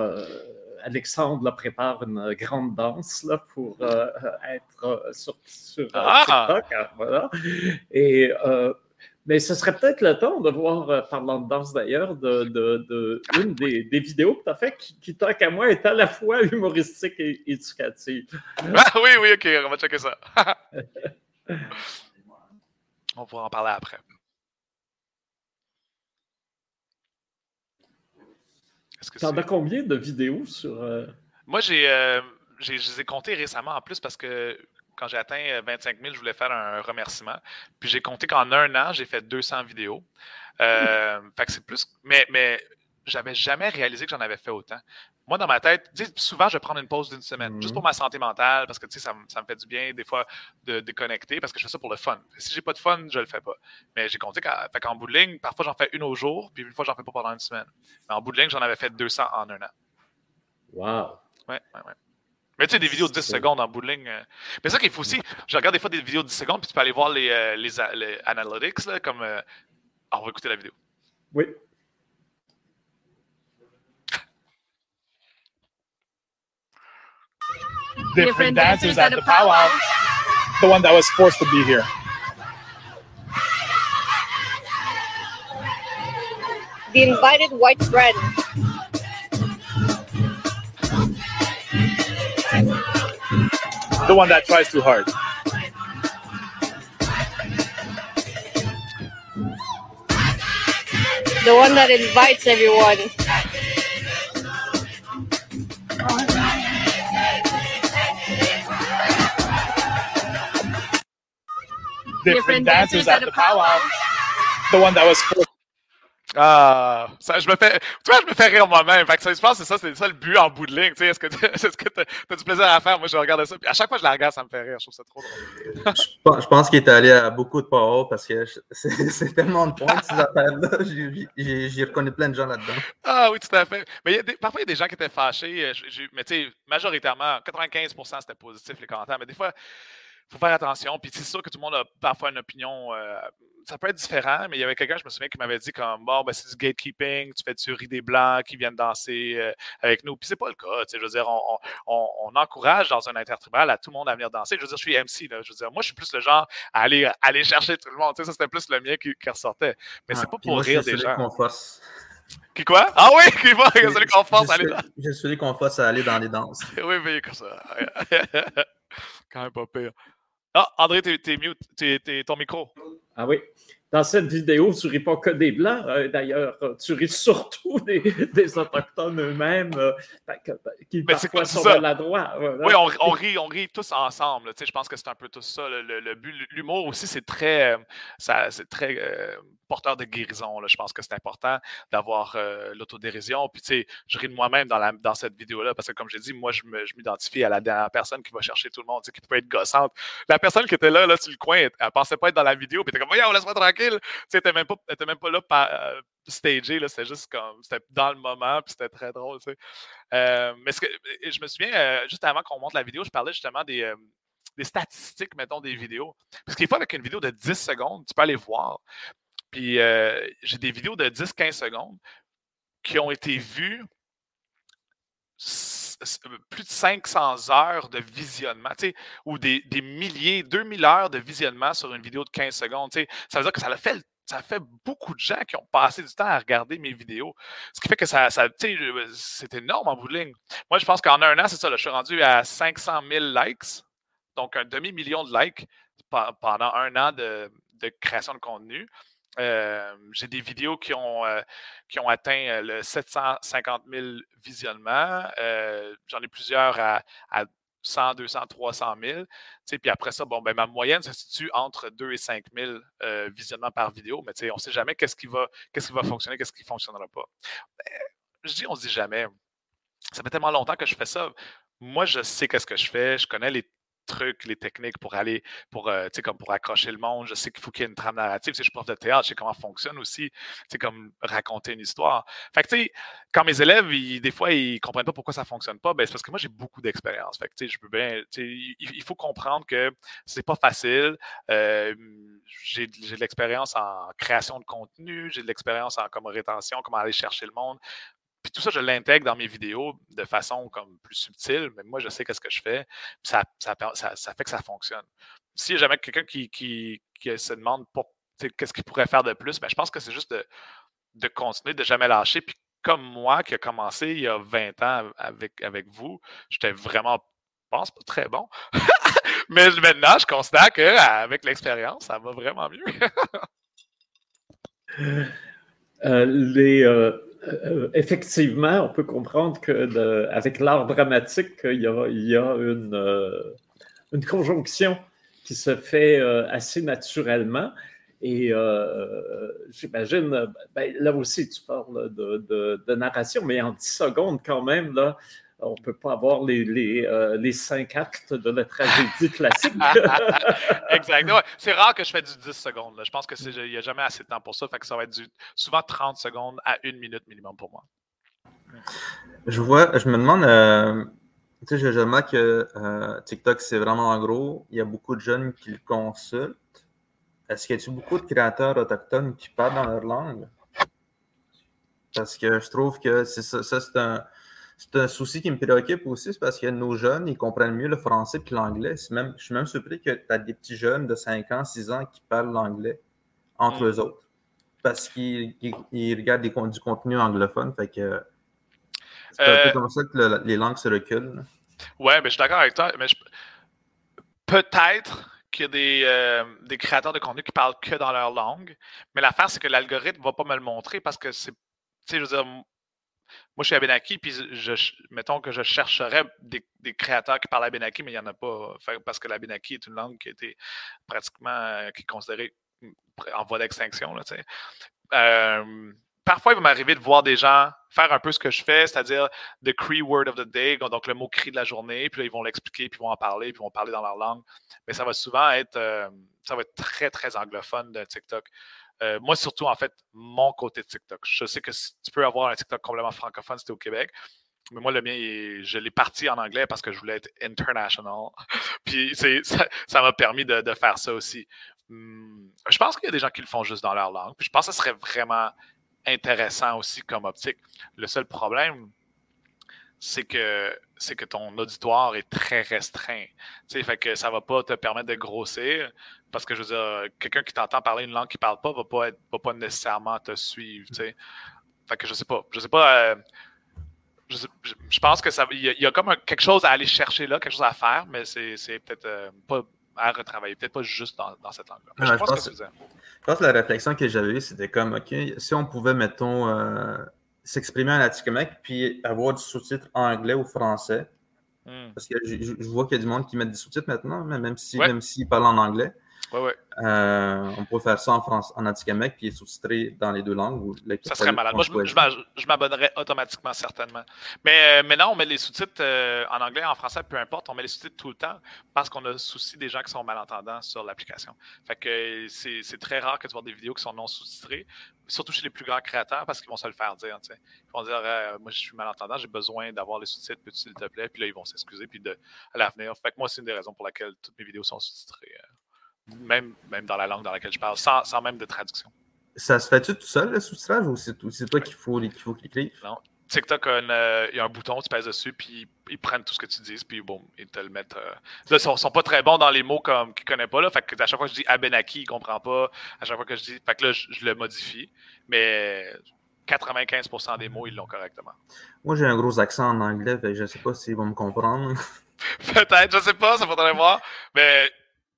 Alexandre prépare une grande danse là, pour euh, être euh, sur, sur euh, ah! TikTok. Voilà. Et, mais ce serait peut-être le temps de voir, parlant de danse d'ailleurs, de, de, une des, des, vidéos que tu as fait qui, qui tant qu'à moi, est à la fois humoristique et éducative. Ah oui, oui, ok, on va checker ça. on pourra en parler après. T'en as combien de vidéos sur. Euh? Moi, j'ai, euh, j'ai, je les ai comptés récemment en plus parce que quand j'ai atteint 25 000, je voulais faire un remerciement. Puis j'ai compté qu'en un an, j'ai fait 200 vidéos. fait que c'est plus. Mais, mais j'avais jamais réalisé que j'en avais fait autant. Moi, dans ma tête, souvent, je vais prendre une pause d'une semaine, juste pour mhm. ma santé mentale, parce que ça, ça me fait du bien, des fois, de déconnecter, parce que je fais ça pour le fun. Si j'ai pas de fun, je le fais pas. Mais j'ai compté qu'en bout de ligne, parfois, j'en fais une au jour, puis une fois, j'en fais pas pendant une semaine. Mais en bout de ligne, j'en avais fait 200 en un an. Wow! Ouais, ouais, ouais. Mais tu sais, des vidéos de 10 secondes en bout de ligne. Euh, mais ça qu'il faut aussi, je regarde des fois des vidéos de 10 secondes, puis tu peux aller voir les, euh, les, analytics, là, comme. Euh, on va écouter la vidéo. Oui. Different dancers at the powwow. The one that was forced to be here. The invited white friend. The one that tries too hard. The one that invites everyone. Different dancers at the powwow. The one that was Ah, ça, je me fais, tu vois, je me fais rire moi-même. Fait que ça, je pense que c'est ça, c'est ça le but en bout de ligne. Tu sais, est-ce que tu as, du plaisir à faire? Moi, je regarde ça. Puis à chaque fois que je la regarde, ça me fait rire. Je trouve ça trop drôle. je pense qu'il est allé à beaucoup de power parce que c'est tellement de points, ces affaires-là. J'ai reconnu plein de gens là-dedans. Ah oui, tout à fait. Mais parfois, il y a des gens qui étaient fâchés. Euh, mais tu sais, majoritairement, 95% c'était positif les commentaires. Mais des fois, faut faire attention. Puis c'est sûr que tout le monde a parfois une opinion. Euh, ça peut être différent, mais il y avait quelqu'un, je me souviens, qui m'avait dit comme bon, ben, c'est du gatekeeping, tu fais du riz des blancs qui viennent danser euh, avec nous. Puis c'est pas le cas. Je veux dire, on, encourage dans un intertribal à tout le monde à venir danser. Je veux dire, je suis MC. Là, je veux dire, moi, je suis plus le genre à aller, aller chercher tout le monde. ça, c'était plus le mien qui, ressortait. Mais c'est pas pour rire des gens. Qui quoi? Ah oui, qui va, celui qu'on force à aller dans. Je suis celui qu'on force à aller dans les danses. oui, mais comme ça. Quand même pas pire. Ah, André, t'es mute, t'es ton micro. Ah oui. Dans cette vidéo, tu ris pas que des Blancs, euh, d'ailleurs. Tu ris surtout des, Autochtones eux-mêmes euh, ben, qui ben, parfois sont maladroits. Oui, on, on, rit, on rit tous ensemble. Je pense que c'est un peu tout ça. Le, but, l'humour aussi, c'est très, euh, c'est très porteur de guérison. Là. Je pense que c'est important d'avoir euh, l'autodérision. Puis, tu sais, je ris de moi-même dans, dans cette vidéo-là parce que, comme j'ai dit, moi, je m'identifie à la dernière personne qui va chercher tout le monde, qui peut être gossante. La personne qui était là, là sur le coin, elle, ne pensait pas être dans la vidéo. Puis, elle était comme, voyons, laisse-moi tranquille. Tu sais, elle n'était même, pas, même pas là pour euh, stager. C'était juste comme, c'était dans le moment. Puis, c'était très drôle. Tu. Euh, mais ce que, je me souviens, juste avant qu'on monte la vidéo, je parlais justement des des statistiques, mettons, des vidéos. Parce qu'il faut avec une vidéo de 10 secondes, tu peux aller voir. Puis euh, j'ai des vidéos de 10-15 secondes qui ont été vues plus de 500 heures de visionnement, ou des, milliers, 2000 heures de visionnement sur une vidéo de 15 secondes. Ça veut dire que ça a fait beaucoup de gens qui ont passé du temps à regarder mes vidéos. Ce qui fait que ça, ça c'est énorme en bout de ligne. Moi, je pense qu'en un an, c'est ça, je suis rendu à 500 000 likes, donc un demi-million de likes pendant un an de création de contenu j'ai des vidéos qui ont, qui ont atteint le 750 000 visionnements. J'en ai plusieurs à, 100, 200, 300 000. Puis après ça, bon, ben, ma moyenne se situe entre 2 et 5 000 visionnements par vidéo, mais on ne sait jamais qu'est-ce qui, va, qu'est-ce qui va fonctionner, qu'est-ce qui ne fonctionnera pas. Ben, je dis, on ne se dit jamais. Ça fait tellement longtemps que je fais ça. Moi, je sais qu'est-ce que je fais, je connais les trucs, les techniques pour aller, pour, euh, comme pour accrocher le monde. Je sais qu'il faut qu'il y ait une trame narrative. Si je suis prof de théâtre, je sais comment fonctionne aussi, comme raconter une histoire. Fait que, tu sais, quand mes élèves, des fois, ils comprennent pas pourquoi ça fonctionne pas, ben, c'est parce que moi, j'ai beaucoup d'expérience. Fait tu sais, je peux bien, il, faut comprendre que c'est pas facile. Euh, j'ai de l'expérience en création de contenu, j'ai de l'expérience en comme rétention, comment aller chercher le monde. Puis tout ça, je l'intègre dans mes vidéos de façon comme plus subtile, mais moi, je sais qu'est-ce que je fais. Ça, ça, ça, fait que ça fonctionne. A jamais quelqu'un qui, qui, se demande qu'est-ce qu'il pourrait faire de plus, ben, je pense que c'est juste de, de, continuer, de jamais lâcher. Puis comme moi, qui a commencé il y a 20 ans avec, avec vous, j'étais vraiment, je pense, pas très bon. mais maintenant, je constate qu'avec l'expérience, ça va vraiment mieux. Euh, les, euh, euh, effectivement, on peut comprendre que avec l'art dramatique, il y a, euh, une conjonction qui se fait euh, assez naturellement. Et euh, j'imagine, ben, là aussi, tu parles de, de, narration, mais en 10 secondes quand même, là, on ne peut pas avoir les, les, euh, les, cinq actes de la tragédie classique. exactement. C'est rare que je fais du 10 secondes. Je pense qu'il n'y a jamais assez de temps pour ça. Fait que ça va être du, souvent 30 secondes à une minute minimum pour moi. Je vois, je me demande, euh, tu sais, je remarque que euh, TikTok, c'est vraiment en gros. Il y a beaucoup de jeunes qui le consultent. Est-ce qu'il y a beaucoup de créateurs autochtones qui parlent dans leur langue? Parce que je trouve que c'est ça, c'est un, un, souci qui me préoccupe aussi, c'est parce que nos jeunes, ils comprennent mieux le français que l'anglais. Même, je suis même surpris que tu as des petits jeunes de 5 ans, 6 ans qui parlent l'anglais entre mm. eux autres. Parce qu'ils regardent du contenu anglophone. Fait que c'est un peu euh, comme ça que les langues se reculent. Ouais, mais je suis d'accord avec toi. Mais peut-être qu'il y a des, euh, des, créateurs de contenu qui parlent que dans leur langue. Mais l'affaire, c'est que l'algorithme ne va pas me le montrer parce que c'est. Tu sais, je veux dire, moi, je suis à Benaki, puis mettons que je chercherais des, créateurs qui parlent à Benaki, mais il n'y en a pas. Parce que la Benaki est une langue qui a pratiquement euh, qui est considérée en voie d'extinction. Euh, parfois, il va m'arriver de voir des gens faire un peu ce que je fais, c'est-à-dire the Cree word of the day, donc le mot cri de la journée, puis là, ils vont l'expliquer, puis ils vont en parler, puis ils vont parler dans leur langue. Mais ça va souvent être, euh, ça va être très, très anglophone de TikTok. Euh, moi, surtout, en fait, mon côté de TikTok. Je sais que tu peux avoir un TikTok complètement francophone si tu es au Québec. Mais moi, le mien, je l'ai parti en anglais parce que je voulais être international. Puis ça m'a permis de, faire ça aussi. Hum, je pense qu'il y a des gens qui le font juste dans leur langue. Puis je pense que ce serait vraiment intéressant aussi comme optique. Le seul problème, c'est que c'est que ton auditoire est très restreint. Tu fait que ça va pas te permettre de grossir parce que je veux dire, quelqu'un qui t'entend parler une langue qui parle pas va pas être, va pas nécessairement te suivre. Tu Fait que je sais pas. Je sais pas. Euh, je, pense que ça il y, a comme quelque chose à aller chercher là, quelque chose à faire, mais c'est peut-être euh, pas à retravailler, peut-être pas juste dans, cette langue-là. je, pense que je pense que la réflexion que j'avais eue, c'était comme, OK, si on pouvait, mettons, euh, s'exprimer en Atikamekw puis avoir du sous-titre anglais ou français, hmm. parce que je, vois qu'il y a du monde qui met des sous-titres maintenant, même s'ils même s'ils parlent en anglais. Ouais, ouais. Euh, on peut faire ça en France, en Atikamekw, puis sous-titré dans les deux langues. ça serait malade. Moi, je, m'abonnerais automatiquement, certainement. Mais euh, maintenant, on met les sous-titres euh, en anglais, en français, peu importe. On met les sous-titres tout le temps parce qu'on a souci des gens qui sont malentendants sur l'application. Fait que c'est très rare que tu vois des vidéos qui sont non sous-titrées, surtout chez les plus grands créateurs parce qu'ils vont se le faire dire. Ils vont dire Moi, je suis malentendant, j'ai besoin d'avoir les sous-titres, peux-tu s'il te plaît? Puis là, ils vont s'excuser. Puis de, à l'avenir. Fait que moi, c'est une des raisons pour laquelle toutes mes vidéos sont sous-titrées même, même dans la langue dans laquelle je parle, sans, sans même de traduction. Ça se fait-tu tout seul, le sous-titrage, ou c'est toi qu'il faut, qu'il faut cliquer? Non. TikTok, a euh, il y a un bouton, tu pèses dessus, puis ils prennent tout ce que tu dis, puis bon, ils te le mettent. Euh, là, ils sont, sont, pas très bons dans les mots comme qu'ils ne connaissent pas. Là, fait que à chaque fois que je dis Abenaki, il ne comprend pas. À chaque fois que je dis. Fait que là, je, le modifie. Mais 95% des mots, ils l'ont correctement. Moi, j'ai un gros accent en anglais, fait je ne sais pas s'ils vont me comprendre. Peut-être, je ne sais pas, ça faudrait voir. Mais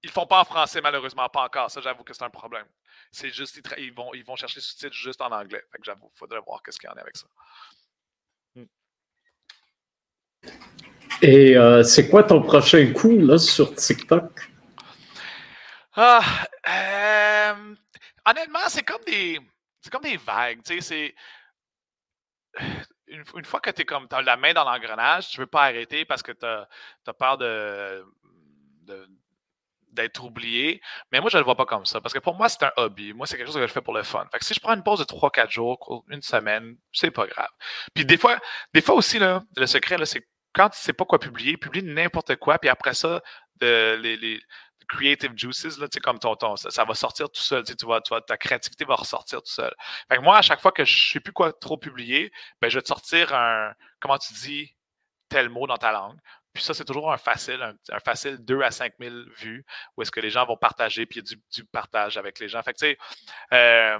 ils le font pas en français, malheureusement, pas encore. Ça, j'avoue que c'est un problème. C'est juste, ils, vont, ils vont chercher sous-titres juste en anglais. Fait que j'avoue, il faudrait voir qu'est-ce qu'il y en a avec ça. Hmm. Et euh, c'est quoi ton prochain coup là, sur TikTok? Ah, euh, honnêtement, c'est comme des. C'est comme des vagues. Tu sais, c'est. Une, fois que tu comme as la main dans l'engrenage, tu ne veux pas arrêter parce que tu as, as, peur de, de d'être oublié. Mais moi, je ne le vois pas comme ça. Parce que pour moi, c'est un hobby. Moi, c'est quelque chose que je fais pour le fun. Fait que si je prends une pause de 3-4 jours, une semaine, c'est pas grave. Puis des fois, des fois aussi, là, le secret, c'est quand tu sais pas quoi publier, publie n'importe quoi, puis après ça, les, creative juices, là, comme ton, ton ça, va sortir tout seul. Tu vois, tu vois, ta créativité va ressortir tout seul. Fait que moi, à chaque fois que je ne sais plus quoi trop publier, ben, je vais te sortir un, comment tu dis, tel mot dans ta langue. Puis ça, c'est toujours un facile, un, facile 2 à 5 000 vues où est-ce que les gens vont partager, puis du, partage avec les gens. Fait que, tu sais, euh,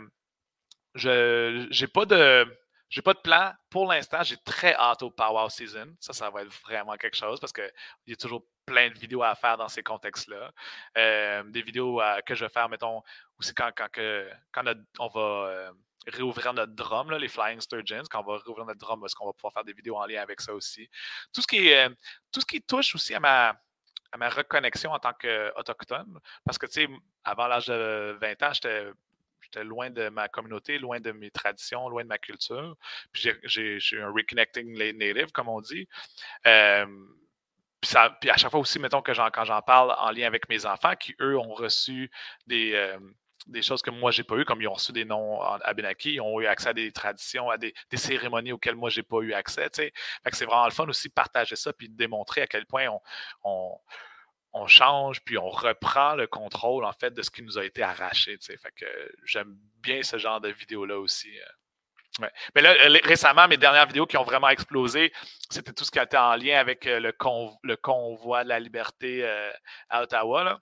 je n'ai pas de. J'ai pas de plan. Pour l'instant, j'ai très hâte au Power Season. Ça, ça va être vraiment quelque chose parce qu'il y a toujours plein de vidéos à faire dans ces contextes-là. Euh, des vidéos que je vais faire, mettons, aussi quand, quand, que, quand on va euh, réouvrir notre drum, les Flying Sturgeons, quand on va réouvrir notre drum, est-ce qu'on va pouvoir faire des vidéos en lien avec ça aussi? Tout ce qui, euh, tout ce qui touche aussi à ma, à ma reconnexion en tant qu'Autochtone. Parce que, tu sais, avant l'âge de 20 ans, j'étais loin de ma communauté, loin de mes traditions, loin de ma culture. Puis j'ai eu un reconnecting native, comme on dit. Euh, puis, ça, puis, à chaque fois aussi, mettons que quand j'en parle en lien avec mes enfants, qui eux ont reçu des, euh, des choses que moi j'ai pas eu, comme ils ont reçu des noms à Benaki, ils ont eu accès à des traditions, à des, cérémonies auxquelles moi j'ai pas eu accès. C'est vraiment le fun aussi de partager ça puis de démontrer à quel point on, change puis on reprend le contrôle en fait de ce qui nous a été arraché. Fait que j'aime bien ce genre de vidéos-là aussi. Euh. Mais là, récemment, mes dernières vidéos qui ont vraiment explosé, c'était tout ce qui été en lien avec euh, le, convoi de la liberté euh, à Ottawa. Là.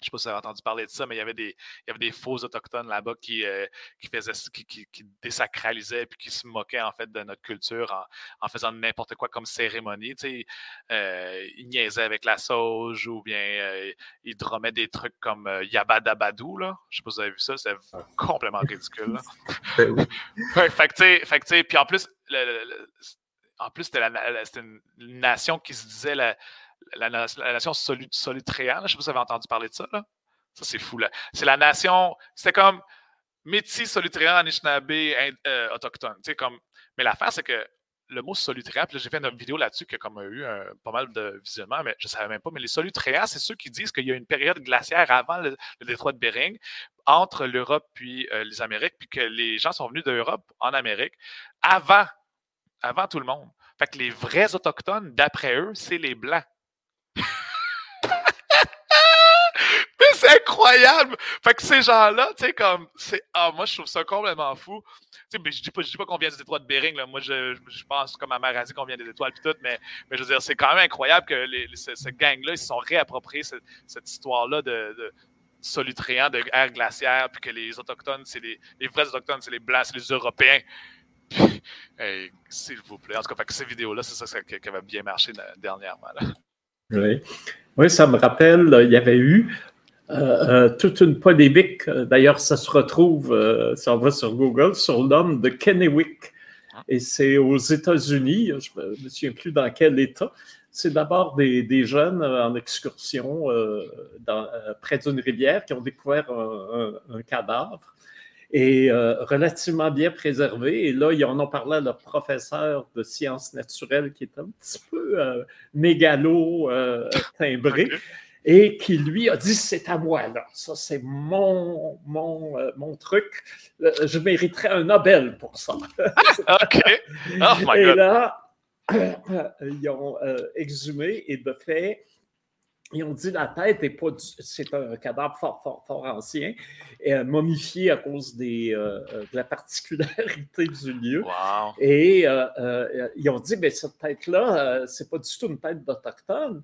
Je ne sais pas si vous avez entendu parler de ça, mais il y avait des, il y avait des faux autochtones là-bas qui, euh, qui, faisaient, qui, qui, désacralisaient puis qui se moquaient en fait de notre culture en, faisant n'importe quoi comme cérémonie. Tu sais, euh, ils niaisaient avec la sauge ou bien euh, ils drommaient des trucs comme Yabadabadou. Là. Je ne sais pas si vous avez vu ça, c'est complètement ridicule. Ben fait, que, puis en plus, en plus, c'était une nation qui se disait la, la, nation solutréenne. Je ne sais pas si vous avez entendu parler de ça. Là. Ça, c'est fou. C'est la nation. C'était comme Métis, solutréen, Anishinaabe, euh, autochtone. Comme, mais l'affaire, c'est que le mot solutréen, j'ai fait une vidéo là-dessus qui a eu pas mal de visionnements, mais je ne savais même pas. Mais les solutréens, c'est ceux qui disent qu'il y a une période glaciaire avant le, détroit de Bering, entre l'Europe puis euh, les Amériques, puis que les gens sont venus d'Europe en Amérique avant, avant tout le monde. Fait que les vrais autochtones, d'après eux, c'est les Blancs. Incroyable! Fait que ces gens-là, tu sais, comme, c'est, ah, moi, je trouve ça complètement fou. Tu sais, je dis pas, je dis pas qu'on vient des étoiles de Bering, là. Moi, je, je pense, comme à qu'on vient des étoiles puis tout, mais, mais je veux dire, c'est quand même incroyable que les, ce, gang-là, ils se sont réappropriés cette, histoire-là de, de solutréant, de ère glaciaire, puis que les Autochtones, c'est les, les vrais Autochtones, c'est les Blancs, c'est les Européens. S'il vous plaît. En tout cas, fait que ces vidéos-là, c'est ça qui, avait bien marché dernièrement. Oui. oui, ça me rappelle, il y avait eu euh, euh, toute une polémique. D'ailleurs, ça se retrouve, euh, on va sur Google, sur l'homme de Kennewick. Et c'est aux États-Unis, je ne me souviens plus dans quel État. C'est d'abord des, jeunes en excursion près d'une rivière qui ont découvert un, un cadavre et euh, relativement bien préservé. Et là, ils en ont parlé à leur professeur de sciences naturelles qui est un petit peu euh, mégalo euh, timbré. Et qui lui a dit c'est à moi là, ça c'est mon mon, mon truc, je mériterais un Nobel pour ça. ok. Oh my et là, ils ont exhumé et de fait, ils ont dit la tête est pas c'est un cadavre fort, fort, fort ancien, et, euh, momifié à cause des, euh, euh, de la particularité du lieu. Et ils ont dit, mais cette tête-là, c'est pas du tout une tête d'Autochtone.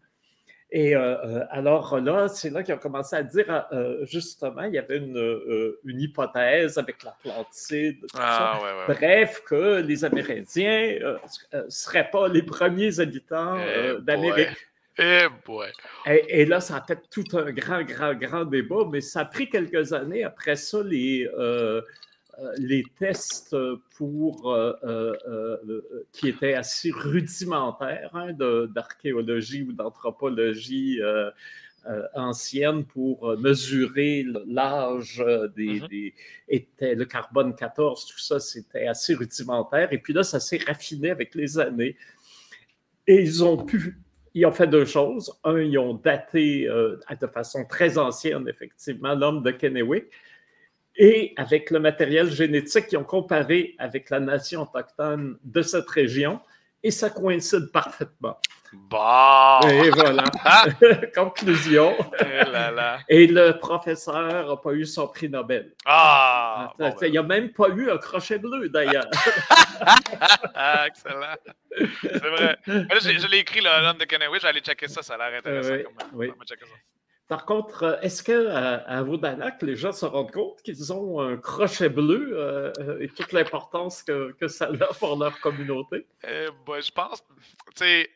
Et alors là, c'est là qu'ils ont commencé à dire, justement, il y avait une, une hypothèse avec l'Atlantide, ah, bref, que les Amérindiens ne seraient pas les premiers habitants eh d'Amérique. Eh et, là, ça a fait tout un grand, grand, grand débat, mais ça a pris quelques années. Après ça, les, euh, euh, les tests pour, euh, qui étaient assez rudimentaires hein, d'archéologie ou d'anthropologie ancienne pour mesurer l'âge des, mm-hmm. des, était le carbone 14, tout ça, c'était assez rudimentaire. Et puis là, ça s'est raffiné avec les années. Et ils ont pu ils ont fait deux choses. Un, ils ont daté euh, de façon très ancienne, effectivement, l'homme de Kennewick. Et avec le matériel génétique, ils ont comparé avec la nation autochtone de cette région et ça coïncide parfaitement. Bon! Et voilà. Conclusion. Eh et, le professeur n'a pas eu son prix Nobel. Ah! Ben il n'a même pas eu un crochet bleu, d'ailleurs. ah, excellent. C'est vrai. je, l'ai écrit, l'homme de Kennewick. J'allais checker ça. Ça a l'air intéressant. oui. Par contre, euh, est-ce qu'à à Vaudalac, les gens se rendent compte qu'ils ont un crochet bleu euh, euh, et toute l'importance que, que, ça a pour leur communauté? Ben, je pense, tu sais,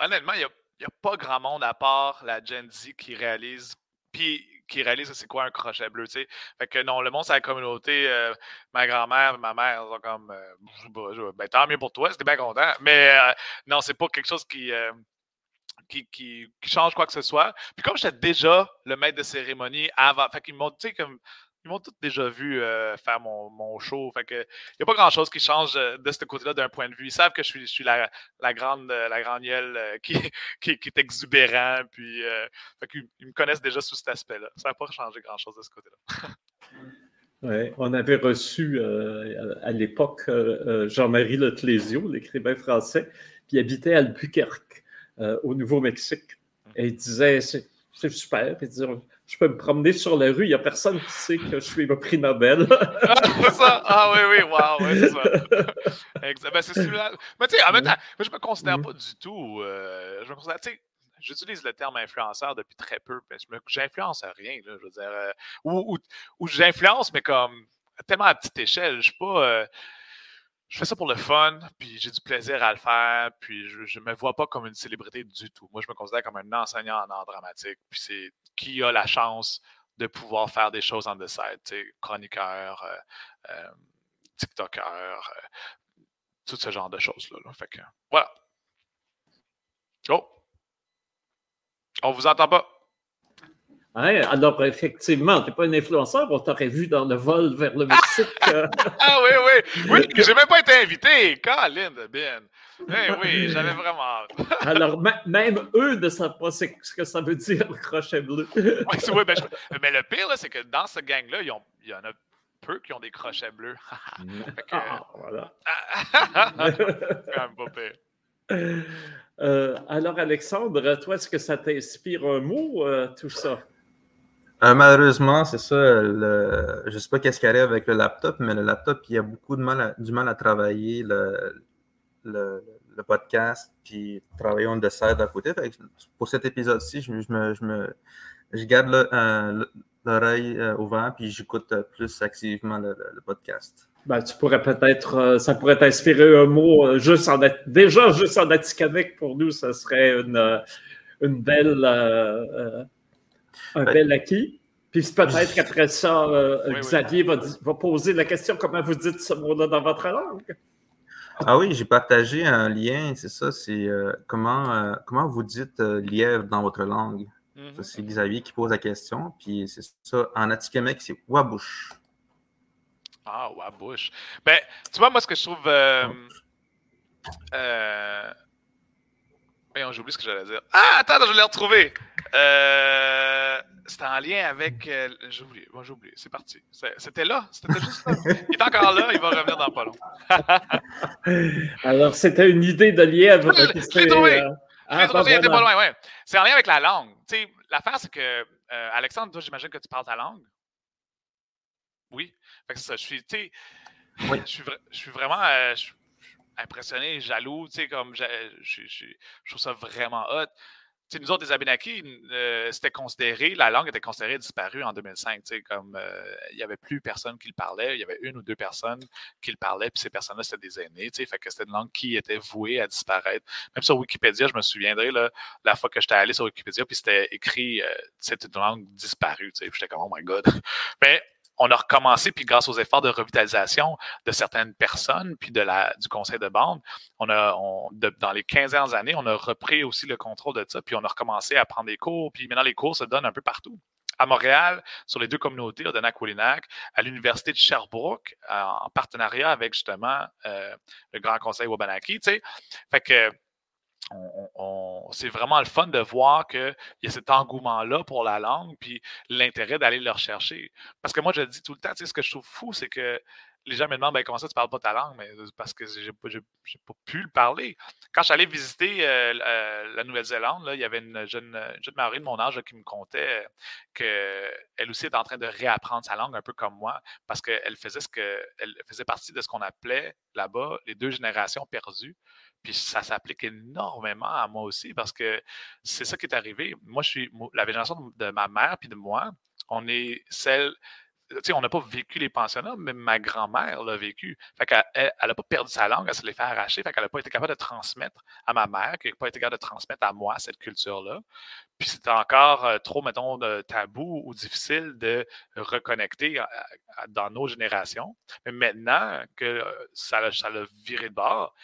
honnêtement, il n'y a, pas grand monde à part la Gen Z qui réalise, puis qui réalise c'est quoi un crochet bleu, tu sais. Fait que non, le monde, c'est la communauté. ma grand-mère, ma mère, sont comme, ben, tant mieux pour toi, c'était bien content. Mais non, c'est pas quelque chose qui qui, qui, qui change quoi que ce soit. Puis comme j'étais déjà le maître de cérémonie avant, fait qu'ils m'ont, comme ils m'ont tous déjà vu euh, faire mon, mon, show. Fait que il n'y a pas grand chose qui change euh, de ce côté-là d'un point de vue. Ils savent que je suis, je suis la, la, grande euh, la grande gueule qui, qui, qui, est exubérant. Puis fait qu'ils ils me connaissent déjà sous cet aspect-là. Ça n'a pas changé grand-chose de ce côté-là. Ouais, on avait reçu à l'époque Jean-Marie Leclésio, l'écrivain français, qui habitait à Albuquerque, euh, au Nouveau-Mexique. Et il disait C'est super. il disait, je peux me promener sur la rue, il n'y a personne qui sait que je suis le prix Nobel. ah, ça. Ah oui, oui, wow, oui, c'est ça. Exact. Ben, c'est celui-là. Mais tu sais, en même temps, moi, je ne me considère pas du tout. je me considère, tu sais, j'utilise le terme influenceur depuis très peu, mais j'influence rien, là, je veux dire. Euh, ou, ou, j'influence, mais comme tellement à petite échelle. Je suis pas. Euh, je fais ça pour le fun, puis j'ai du plaisir à le faire, puis je ne me vois pas comme une célébrité du tout. Moi, je me considère comme un enseignant en art dramatique, puis c'est qui a la chance de pouvoir faire des choses en the side, chroniqueur, euh, TikToker, tout ce genre de choses-là. Là. Fait que, voilà. Oh! On vous entend pas. Hein? Alors, effectivement, tu n'es pas un influenceur, on t'aurait vu dans le vol vers le Mexique. ah oui, oui. Oui, j'ai même pas été invité. Colin de Ben. Eh oui, j'avais vraiment Alors, même eux ne savent pas ce que ça veut dire, le crochet bleu. oui, ben, mais le pire, c'est que dans ce gang-là, il y en a peu qui ont des crochets bleus. ah, voilà. c'est quand même pas pire. Euh, alors, Alexandre, toi, est-ce que ça t'inspire un mot, euh, tout ça? Euh, malheureusement, c'est ça. je ne sais pas qu'est-ce qui arrive avec le laptop, mais le laptop, il y a beaucoup de mal à, du mal à travailler le, le, podcast, puis travailler on the side à côté. pour cet épisode-ci, je, me, je, me, je garde l'oreille ouverte, puis j'écoute plus activement le podcast. Ben, tu pourrais peut-être, euh, ça pourrait t'inspirer un mot euh, juste en déjà juste en Atikamekw pour nous, ça serait une, euh, une belle, un ben bel acquis. Puis peut-être qu'après ça, Xavier Va, va, poser la question comment vous dites ce mot-là dans votre langue? Ah oui, j'ai partagé un lien, c'est ça, c'est comment, comment vous dites lièvre dans votre langue? Mm-hmm. C'est Xavier qui pose la question, puis c'est ça, en Atikamekw, c'est wabouche. Ah, Bush. Ben, tu vois, moi, ce que je trouve. Euh... j'ai oublié ce que j'allais dire. Ah, attends, je l'ai retrouvé. Euh... C'était en lien avec. Euh, j'ai oublié. Bon, j'ai oublié. C'est parti. C'était là. C'était juste là. Il est encore là. Il va revenir dans pas long. Alors, c'était une idée de lièvre. Je l'ai trouvé. Euh... Ah, pas loin, ouais. C'est en lien avec la langue. Tu sais, l'affaire, c'est que, euh, Alexandre, toi, j'imagine que tu parles ta langue. Oui. Fait que ça, je suis, je suis, je suis vraiment impressionné, jaloux, comme je, trouve ça vraiment hot. sais, nous autres, les Abenaki, euh, c'était considéré, la langue était considérée disparue en 2005. Comme euh, il n'y avait plus personne qui le parlait, il y avait une ou deux personnes qui le parlaient, puis ces personnes-là, c'était des aînés. Fait c'était une langue qui était vouée à disparaître. Même sur Wikipédia, je me souviendrai la fois que j'étais allé sur Wikipédia, puis c'était écrit, c'était une langue disparue. J'étais comme, oh my God. on a recommencé, puis grâce aux efforts de revitalisation de certaines personnes, puis du conseil de bande, dans les 15 dernières années, on a repris aussi le contrôle de ça, puis on a recommencé à prendre des cours, puis maintenant les cours se donnent un peu partout. À Montréal, sur les deux communautés, Odanak-Wolinak, à l'Université de Sherbrooke, en partenariat avec justement euh, le Grand Conseil Wabanaki, tu sais. Fait que c'est vraiment le fun de voir qu'il y a cet engouement-là pour la langue, puis l'intérêt d'aller le rechercher. Parce que moi, je le dis tout le temps, ce que je trouve fou, c'est que les gens me demandent ben, comment ça tu parles pas ta langue, mais parce que j'ai pas, pas pu le parler. Quand allé visiter euh, euh, la Nouvelle-Zélande, il y avait une jeune, jeune de mon âge qui me contait qu'elle aussi est en train de réapprendre sa langue un peu comme moi, parce qu'elle faisait ce que elle faisait partie de ce qu'on appelait là-bas les deux générations perdues. Puis ça s'applique énormément à moi aussi parce que c'est ça qui est arrivé. Moi, je suis la génération de ma mère puis de moi, on est celle. Tu sais, on n'a pas vécu les pensionnats, mais ma grand-mère l'a vécu. Fait qu'elle n'a pas perdu sa langue, elle se l'est fait arracher. Fait qu'elle n'a pas été capable de transmettre à ma mère, qu'elle n'a pas été capable de transmettre à moi cette culture-là. Puis c'était encore euh, trop, mettons, de tabou ou difficile de reconnecter dans nos générations. Mais maintenant que euh, ça l'a viré de bord,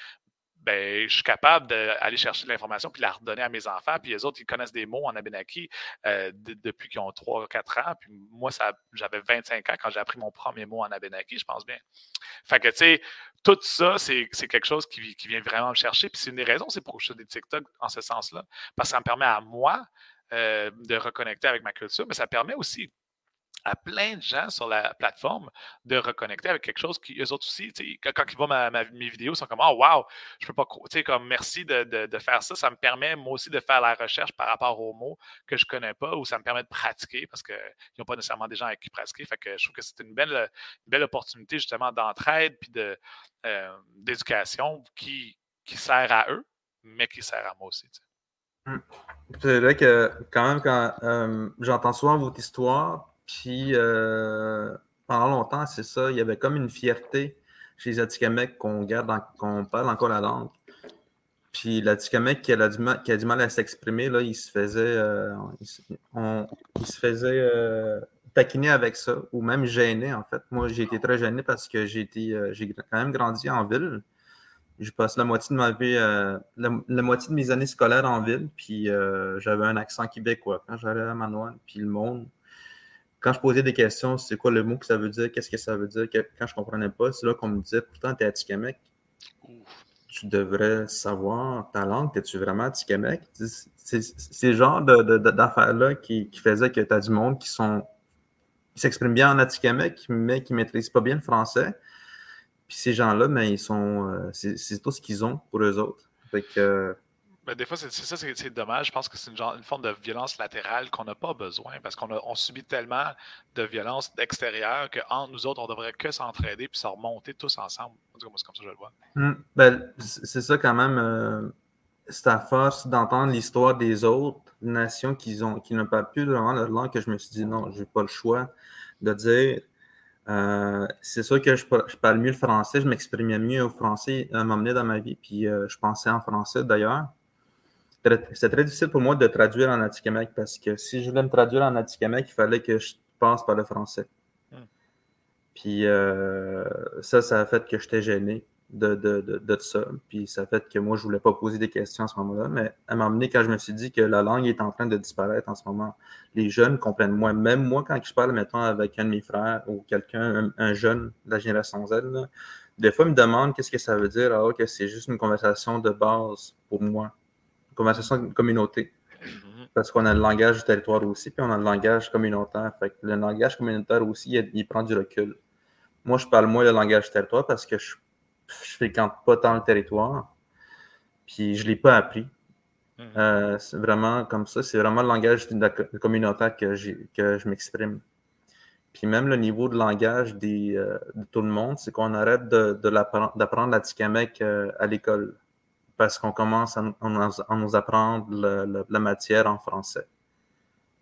ben, je suis capable d'aller chercher l'information puis la redonner à mes enfants. Puis les autres, ils connaissent des mots en Abenaki euh, depuis qu'ils ont 3 ou 4 ans. Puis moi, j'avais 25 ans quand j'ai appris mon premier mot en Abenaki, je pense bien. Fait que, tu sais, tout ça, c'est quelque chose qui, vient vraiment me chercher. Puis c'est une des raisons, c'est pour que je fais des TikTok en ce sens-là. Parce que ça me permet à moi euh, de reconnecter avec ma culture, mais ça permet aussi à plein de gens sur la plateforme de reconnecter avec quelque chose qui, eux autres aussi, quand, quand, ils voient ma, mes vidéos, ils sont comme, oh wow, je peux pas, tu sais, comme merci de, de, faire ça. Ça me permet, moi aussi, de faire la recherche par rapport aux mots que je connais pas ou ça me permet de pratiquer parce qu'ils n'ont pas nécessairement des gens avec qui pratiquer. Fait que je trouve que c'est une belle, belle opportunité, justement, d'entraide puis de, euh, d'éducation qui, qui sert à eux, mais qui sert à moi aussi. Mmh. C'est vrai que quand même, quand euh, j'entends souvent votre histoire, puis, euh, pendant longtemps, c'est ça, il y avait comme une fierté chez les Atikamekw qu'on garde, qu'on parle encore la langue. Puis l'Atikamekw qui, a du mal, à s'exprimer, là, il se faisait, euh, il, se faisait euh, taquiner avec ça, ou même gêné, en fait. Moi, j'ai été très gêné parce que j'ai j'ai quand même grandi en ville. Je passe la moitié de ma vie, la, moitié de mes années scolaires en ville, puis j'avais un accent québécois quand j'allais à Manoine, puis le monde quand je posais des questions, c'est quoi le mot que ça veut dire, qu'est-ce que ça veut dire, quand je comprenais pas, c'est là qu'on me disait, pourtant, tu es. Tu devrais savoir ta langue, es-tu vraiment Atikamek? C'est ce genre d'affaires-là qui, qui faisaient que tu as du monde qui sont qui s'expriment bien en Atikamek, mais qui ne maîtrisent pas bien le français. Puis ces gens-là, mais ben, ils sont. Euh, c'est tout ce qu'ils ont pour eux autres. Fait que, mais des fois, c'est ça, c'est dommage. Je pense que c'est une, forme de violence latérale qu'on n'a pas besoin parce qu'on on subit tellement de violence extérieure qu'entre nous autres, on devrait que s'entraider puis se remonter tous ensemble. c'est comme ça que je le vois. Hum, ben, c'est ça quand même. Euh, c'est à force d'entendre l'histoire des autres nations qui, ont, qui parlent plus vraiment leur langue que je me suis dit non, je n'ai pas le choix de dire. Euh, c'est sûr que je, je, parle mieux le français, je m'exprimais mieux au français à un moment donné dans ma vie, puis euh, je pensais en français d'ailleurs c'est très difficile pour moi de traduire en Atikamek parce que si je voulais me traduire en Atikamek, il fallait que je passe par le français. Hmm. Puis euh, ça, ça a fait que j'étais gêné de, de, de, ça. Puis ça a fait que moi, je ne voulais pas poser des questions à ce moment-là. Mais à un moment donné, quand je me suis dit que la langue est en train de disparaître en ce moment, les jeunes comprennent moins. Même moi, quand je parle, mettons, avec un de mes frères ou quelqu'un, un, jeune de la génération Z, des fois, ils me demandent qu'est-ce que ça veut dire, alors que c'est juste une conversation de base pour moi conversation de communauté. Mhm. Parce qu'on a le langage du territoire aussi, puis on a le langage communautaire. Fait le langage communautaire aussi, il, prend du recul. Moi, je parle moins le langage du territoire parce que je ne fréquente pas tant le territoire. Puis je ne l'ai pas appris. Mhm. Euh, c'est vraiment comme ça. C'est vraiment le langage communautaire que, que je m'exprime. Puis même le niveau de langage des, euh, de tout le monde, c'est qu'on arrête d'apprendre la Tikamek euh, à l'école parce qu'on commence à, nous apprendre la matière en français.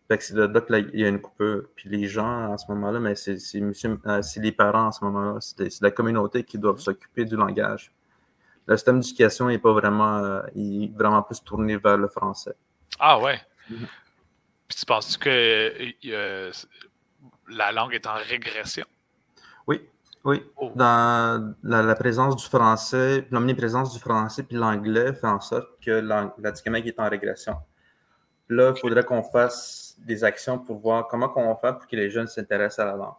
c'est là qu'il y a une coupure. Puis les gens, à ce moment-là, mais c'est euh, les parents, à ce moment-là, c'est la communauté qui doivent s'occuper du langage. Le système d'éducation n'est pas vraiment, euh, il est vraiment plus tourné vers le français. Ah ouais. Mm-hmm. Puis tu penses que euh, la langue est en régression? Oui, oui, oh. dans la, présence du français, l'omniprésence du français puis l'anglais fait en sorte que l'Atikamek est en régression. Là, il faudrait qu'on fasse des actions pour voir comment on va faire pour que les jeunes s'intéressent à la langue.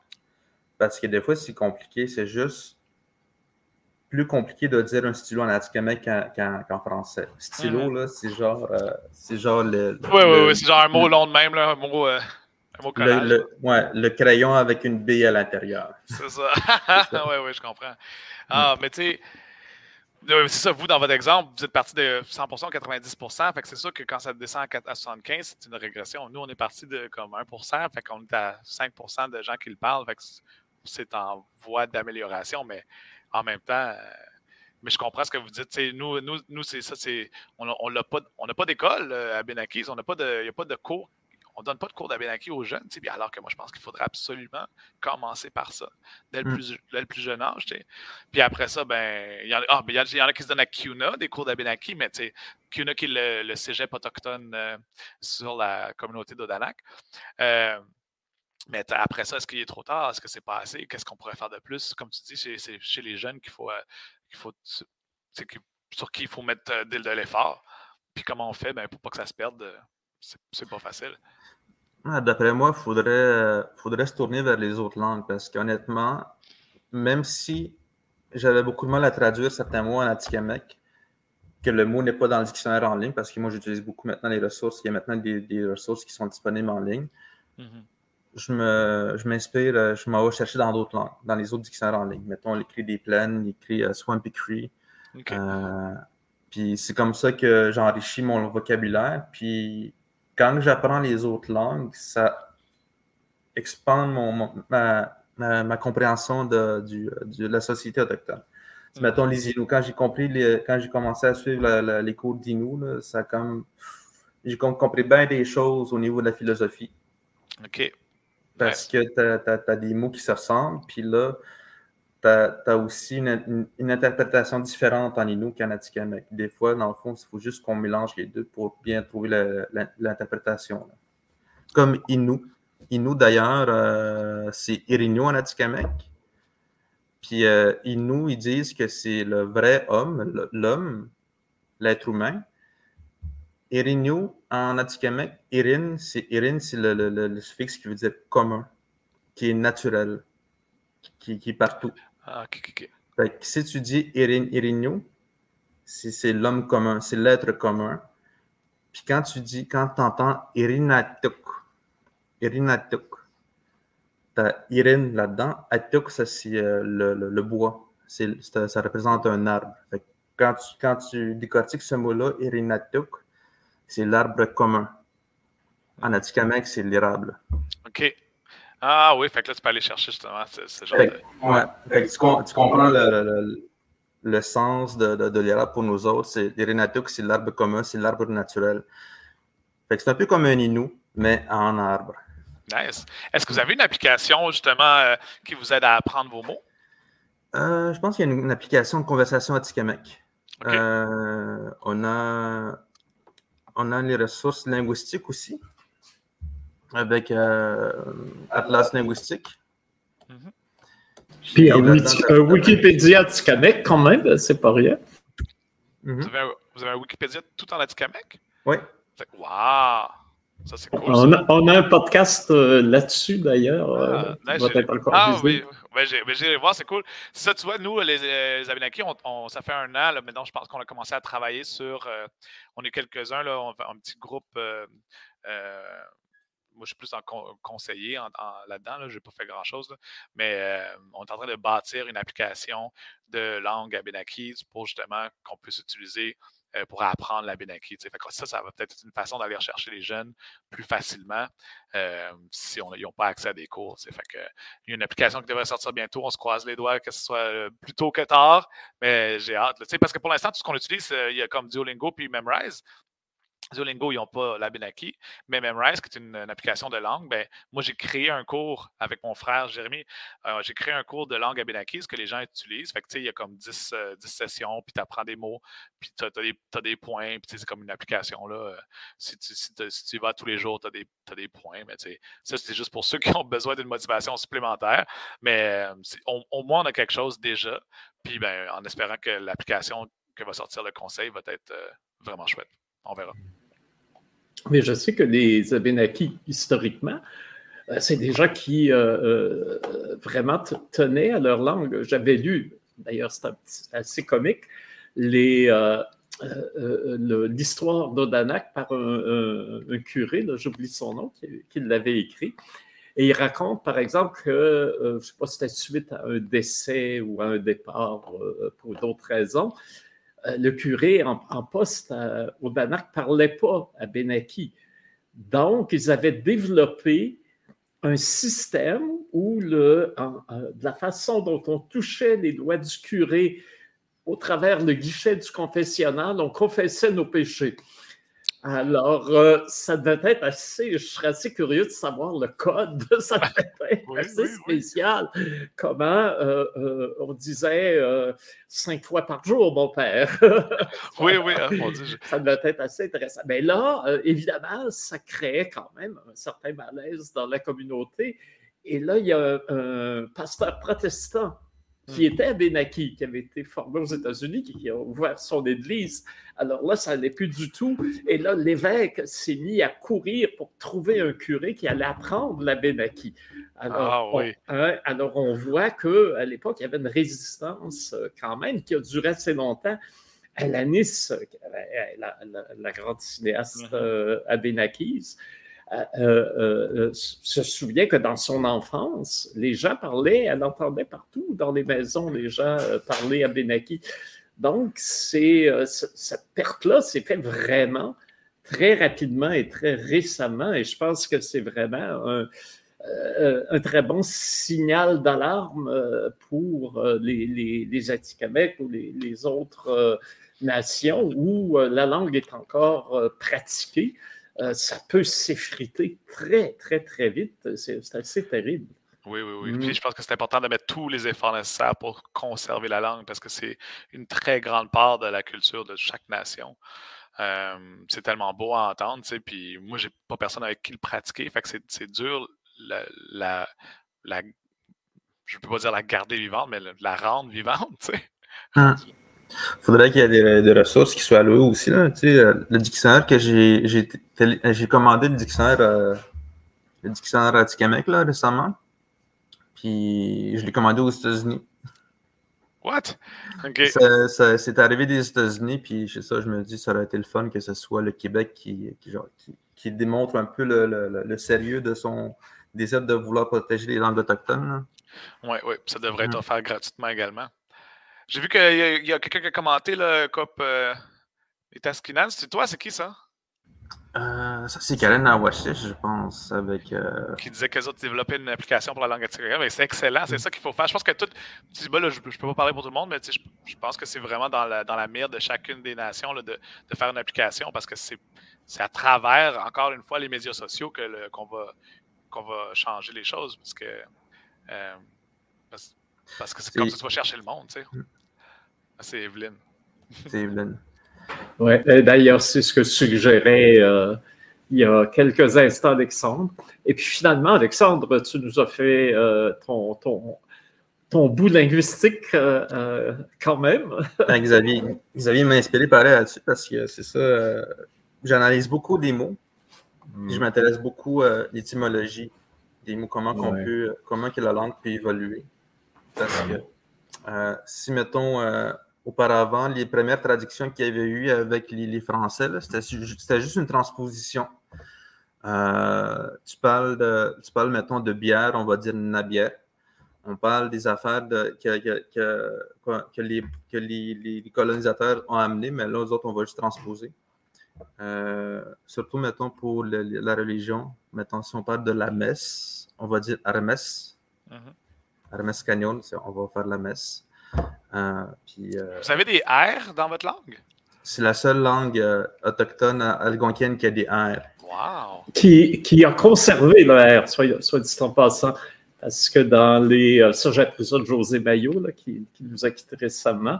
Parce que des fois, c'est compliqué, c'est juste plus compliqué de dire un stylo en Atikamek qu'en français. Stylo, mm-hmm. là, c'est genre, euh, c'est genre le. Oui, oui, oui, c'est genre un mot long de même, là, un mot. Euh, le, ouais, le crayon avec une bille à l'intérieur. C'est ça. oui, oui, je comprends. Ah, mais tu sais, c'est ça, vous, dans votre exemple, vous êtes parti de 100% 90%. Fait que c'est sûr que quand ça descend à 75, c'est une régression. Nous, on est parti de comme 1%. Fait qu'on est à 5% de gens qui le parlent. Fait que c'est en voie d'amélioration. Mais en même temps, euh, mais je comprends ce que vous dites. nous, nous, nous c'est ça. On n'a pas, pas d'école euh, à Benakis. On n'a pas de, il n'y a pas de cours on ne donne pas de cours d'Abenaki aux jeunes, bien alors que moi, je pense qu'il faudrait absolument commencer par ça, dès le, mm. plus, jeune âge. Puis après ça, ben, il y, en, ah, ben, y, a qui se donnent à CUNA des cours d'Abenaki, mais CUNA qui est le, cégep autochtone euh, sur la communauté d'Odanak. Euh, mais après ça, est-ce qu'il est trop tard? Est-ce que c'est pas assez? Qu'est-ce qu'on pourrait faire de plus? Comme tu dis, c'est chez les jeunes qu'il faut, euh, faut sur qui il faut mettre de, l'effort. Puis comment on fait? Ben, pour pas que ça se perde, c'est pas facile. Ah, D'après moi, il faudrait, euh, faudrait se tourner vers les autres langues parce qu'honnêtement, même si j'avais beaucoup de mal à traduire certains mots en atikamekw, que le mot n'est pas dans le dictionnaire en ligne, parce que moi j'utilise beaucoup maintenant les ressources, il y a maintenant des, des ressources qui sont disponibles en ligne. Mhm. Je m'inspire, euh, je m'en vais chercher dans d'autres langues, dans les autres dictionnaires en ligne. Mettons, l'écrit des plaines, l'écrit euh, Swampy Cree. Euh, puis c'est comme ça que j'enrichis mon vocabulaire. Puis quand j'apprends les autres langues, ça expande mon, ma, ma, ma compréhension de, du- de la société autochtone. Mm. Mettons les Inuits. Quand j'ai compris, les- quand j'ai commencé à suivre la- la- les cours d'Inuit, là, ça comme. J'ai com- compris bien des choses au niveau de la philosophie. OK. Parce que tu as, des mots qui se ressemblent, puis là, tu as, aussi une, interprétation différente en Inuit qu'en Atikamekw. Des fois, dans le fond, il faut juste qu'on mélange les deux pour bien trouver l'interprétation. Comme Inuit. Inuit, d'ailleurs, euh, c'est Irinyo en Atikamekw. Puis euh, Inuit, ils disent que c'est le vrai homme, l'homme, l'être humain. Irinyo en Atikamekw, Irin, c'est Irin, c'est le, le- le- suffixe qui veut dire commun, qui est naturel, qui est partout. Ah, OK, OK. Fait que si tu dis Irin, Irinyo, c'est l'homme commun, c'est l'être commun. Puis quand tu dis, quand tu entends Irinatuk, Irinatuk, t'as Irin là-dedans, Atuk, ça c'est euh, le, le- le bois, ça représente un arbre. Fait que quand, tu, quand tu décortiques ce mot-là, Irinatuk, c'est l'arbre commun. En Atikamekw, c'est l'érable. OK. Ah oui, fait que là, tu peux aller chercher justement ce, ce genre Fait de. ouais. Fait que tu, com- tu comprends le, le- le- le sens de, de, pour nous autres. C'est l'Irinatuk, c'est l'arbre commun, c'est l'arbre naturel. Fait que c'est un peu comme un Inou, mais en arbre. Nice. Est-ce que vous avez une application justement euh, qui vous aide à apprendre vos mots? Euh, je pense qu'il y a une, une application de conversation Atikamekw. OK. Euh, on, a, on a les ressources linguistiques aussi, avec euh, Atlas linguistique. Mhm. Puis un, t'as- un Wikipédia Atikamekw, quand même, c'est pas rien. Mhm. Vous, avez un, vous avez un Wikipédia tout en Atikamekw? Oui. Wow! Ça, c'est cool. On ça. a, on a un podcast euh, là-dessus, d'ailleurs. euh, Ah, encore Ah visible. oui, oui, j'ai- ben, j'ai voir, c'est cool. Ça, tu vois, nous, les, les Abenaki, on, on- ça fait un an, là, maintenant, je pense qu'on a commencé à travailler sur. euh, on est quelques-uns, là, on fait un petit groupe. Moi, je suis plus en con- conseiller là-dedans, là, je n'ai pas fait grand-chose, mais euh, on est en train de bâtir une application de langue Abenaki pour justement qu'on puisse utiliser euh, pour apprendre l'Abenaki. ça, ça va peut-être être une façon d'aller rechercher les jeunes plus facilement euh, si ils n'ont pas accès à des cours. Fait il y a une application qui devrait sortir bientôt. On se croise les doigts que ce soit euh, plus tôt que tard, mais j'ai hâte. parce que pour l'instant, tout ce qu'on utilise, il y a comme Duolingo puis Memrise. Duolingo, ils n'ont pas l'Abenaki, mais Memrise, qui est une, application de langue, ben, moi, j'ai créé un cours avec mon frère Jérémy. euh, j'ai créé un cours de langue Abenaki, ce que les gens utilisent. Fait que, il y a comme 10, euh, 10 sessions, puis tu apprends des mots, puis tu as, des, points, puis c'est comme une application. Là, euh, si, tu, si, tu y vas tous les jours, tu as, des points. Mais ça, c'est juste pour ceux qui ont besoin d'une motivation supplémentaire. Mais au, moins, on a quelque chose déjà. Puis ben, en espérant que l'application que va sortir le conseil va être vraiment chouette. On verra. Mais je sais que les Abénakis, historiquement, euh, c'est des gens qui euh, euh, vraiment tenaient à leur langue. J'avais lu, d'ailleurs, c'est assez comique, l'histoire d'Odanak par un, un- un curé, j'oublie son nom, qui, qui l'avait écrit. Et il raconte, par exemple, que, je ne sais pas si c'était suite à un décès ou à un départ pour d'autres raisons, le curé en, poste à- au Danak ne parlait pas à Benaki. Donc, ils avaient développé un système où, en- de la façon dont on touchait les doigts du curé au travers le guichet du confessionnal, on confessait nos péchés. Alors, euh, ça devait être assez, je serais assez curieux de savoir le code, ça devait être Oui, assez oui, oui. spécial. Comment euh, euh, on disait cinq fois par jour, mon père. Oui, oui, mon Dieu, je- ça devait être assez intéressant. Mais là, évidemment, ça créait quand même un certain malaise dans la communauté. Et là, il y a un pasteur protestant qui était Abenaki, qui avait été formé aux États-Unis, qui a ouvert son église. Alors là, ça n'allait plus du tout. Et là, l'évêque s'est mis à courir pour trouver un curé qui allait apprendre l'Abenaki. Alors, Ah oui. on, hein, alors, on voit qu'à l'époque, il y avait une résistance euh, quand même qui a duré assez longtemps. Alanis, euh, la, la- la grande cinéaste euh, euh, euh, se souvient que dans son enfance, les gens parlaient, elle entendait partout dans les maisons, les gens euh, parler abénaki. Donc, c'est, euh, c- cette perte-là s'est faite vraiment très rapidement et très récemment, et je pense que c'est vraiment un, euh, très bon signal d'alarme euh, pour euh, les, les, Atikamekw ou les, les autres euh, nations où euh, la langue est encore euh, pratiquée. Euh, ça peut s'effriter très, très, très vite. C'est assez terrible. Oui, oui, oui. Mm. Puis je pense que c'est important de mettre tous les efforts nécessaires pour conserver la langue parce que c'est une très grande part de la culture de chaque nation. Euh, c'est tellement beau à entendre, tu sais. Puis moi, j'ai pas personne avec qui le pratiquer. Fait que c'est- c'est dur la, la, la- je peux pas dire la garder vivante, mais la, la rendre vivante, tu sais. Hum. Faudrait qu'il y ait des, des ressources qui soient allouées aussi. Là. Tu sais, euh, le dictionnaire que j'ai j'ai commandé, le dictionnaire, euh, le dictionnaire là, récemment. Puis je l'ai commandé aux États-Unis. What? OK. Ça- ça- C'est arrivé des États-Unis, puis c'est ça, je me dis, ça aurait été le fun que ce soit le Québec qui, qui, genre, qui, qui démontre un peu le, le- le- le sérieux de son désir de vouloir protéger les langues autochtones. Oui, oui. Ça devrait être Mm. offert gratuitement également. J'ai vu qu'il y a, il y a quelqu'un qui a commenté le COP euh. C'est toi, c'est qui ça? Euh, ça, c'est Karen Awashish, je pense, avec. euh, qui disait qu'elles autres développaient une application pour la langue attitrée. Mais c'est excellent, c'est ça qu'il faut faire. Je pense que tout. là, je, je peux pas parler pour tout le monde, mais je, je pense que c'est vraiment dans la, dans la mire de chacune des nations là, de, de faire une application parce que c'est à travers, encore une fois, les médias sociaux que qu'on va, qu'on va changer les choses. Parce que euh, parce, parce que c'est comme que tu vas chercher le monde, tu sais. Ah, C'est Evelyne. c'est Evelyn. Ouais, et D'ailleurs, c'est ce que suggérait euh, il y a quelques instants Alexandre. Et puis finalement, Alexandre, tu nous as fait euh, ton, ton, ton bout linguistique euh, euh, quand même. Ah, Xavier, Xavier m'a inspiré pareil là-dessus parce que c'est ça. euh, J'analyse beaucoup des mots. puis Je m'intéresse beaucoup à l'étymologie des mots, comment, qu'on peut, comment que la langue peut évoluer. Parce que euh, si, mettons, euh, auparavant, les premières traductions qu'il y avait eu avec les, les Français, c'était juste une transposition. Euh, tu, parles de, tu parles, mettons, de bière, on va dire nabière. On parle des affaires de- que, que- que- que les, que les, les- les colonisateurs ont amenées, mais là, aux autres, on va juste transposer. Euh, surtout, mettons, pour le- la religion, mettons, si on parle de la messe, on va dire Hermès. Canyon, c'est- on va faire la messe. Euh, puis, euh, Vous avez des R dans votre langue? c'est la seule langue euh, autochtone algonquienne qui a des R. Wow! qui, qui a conservé le R, soit, soit dit en passant, parce que dans les. euh, Ça, j'ai appris ça de José Maillot, là, qui, qui nous a quittés récemment.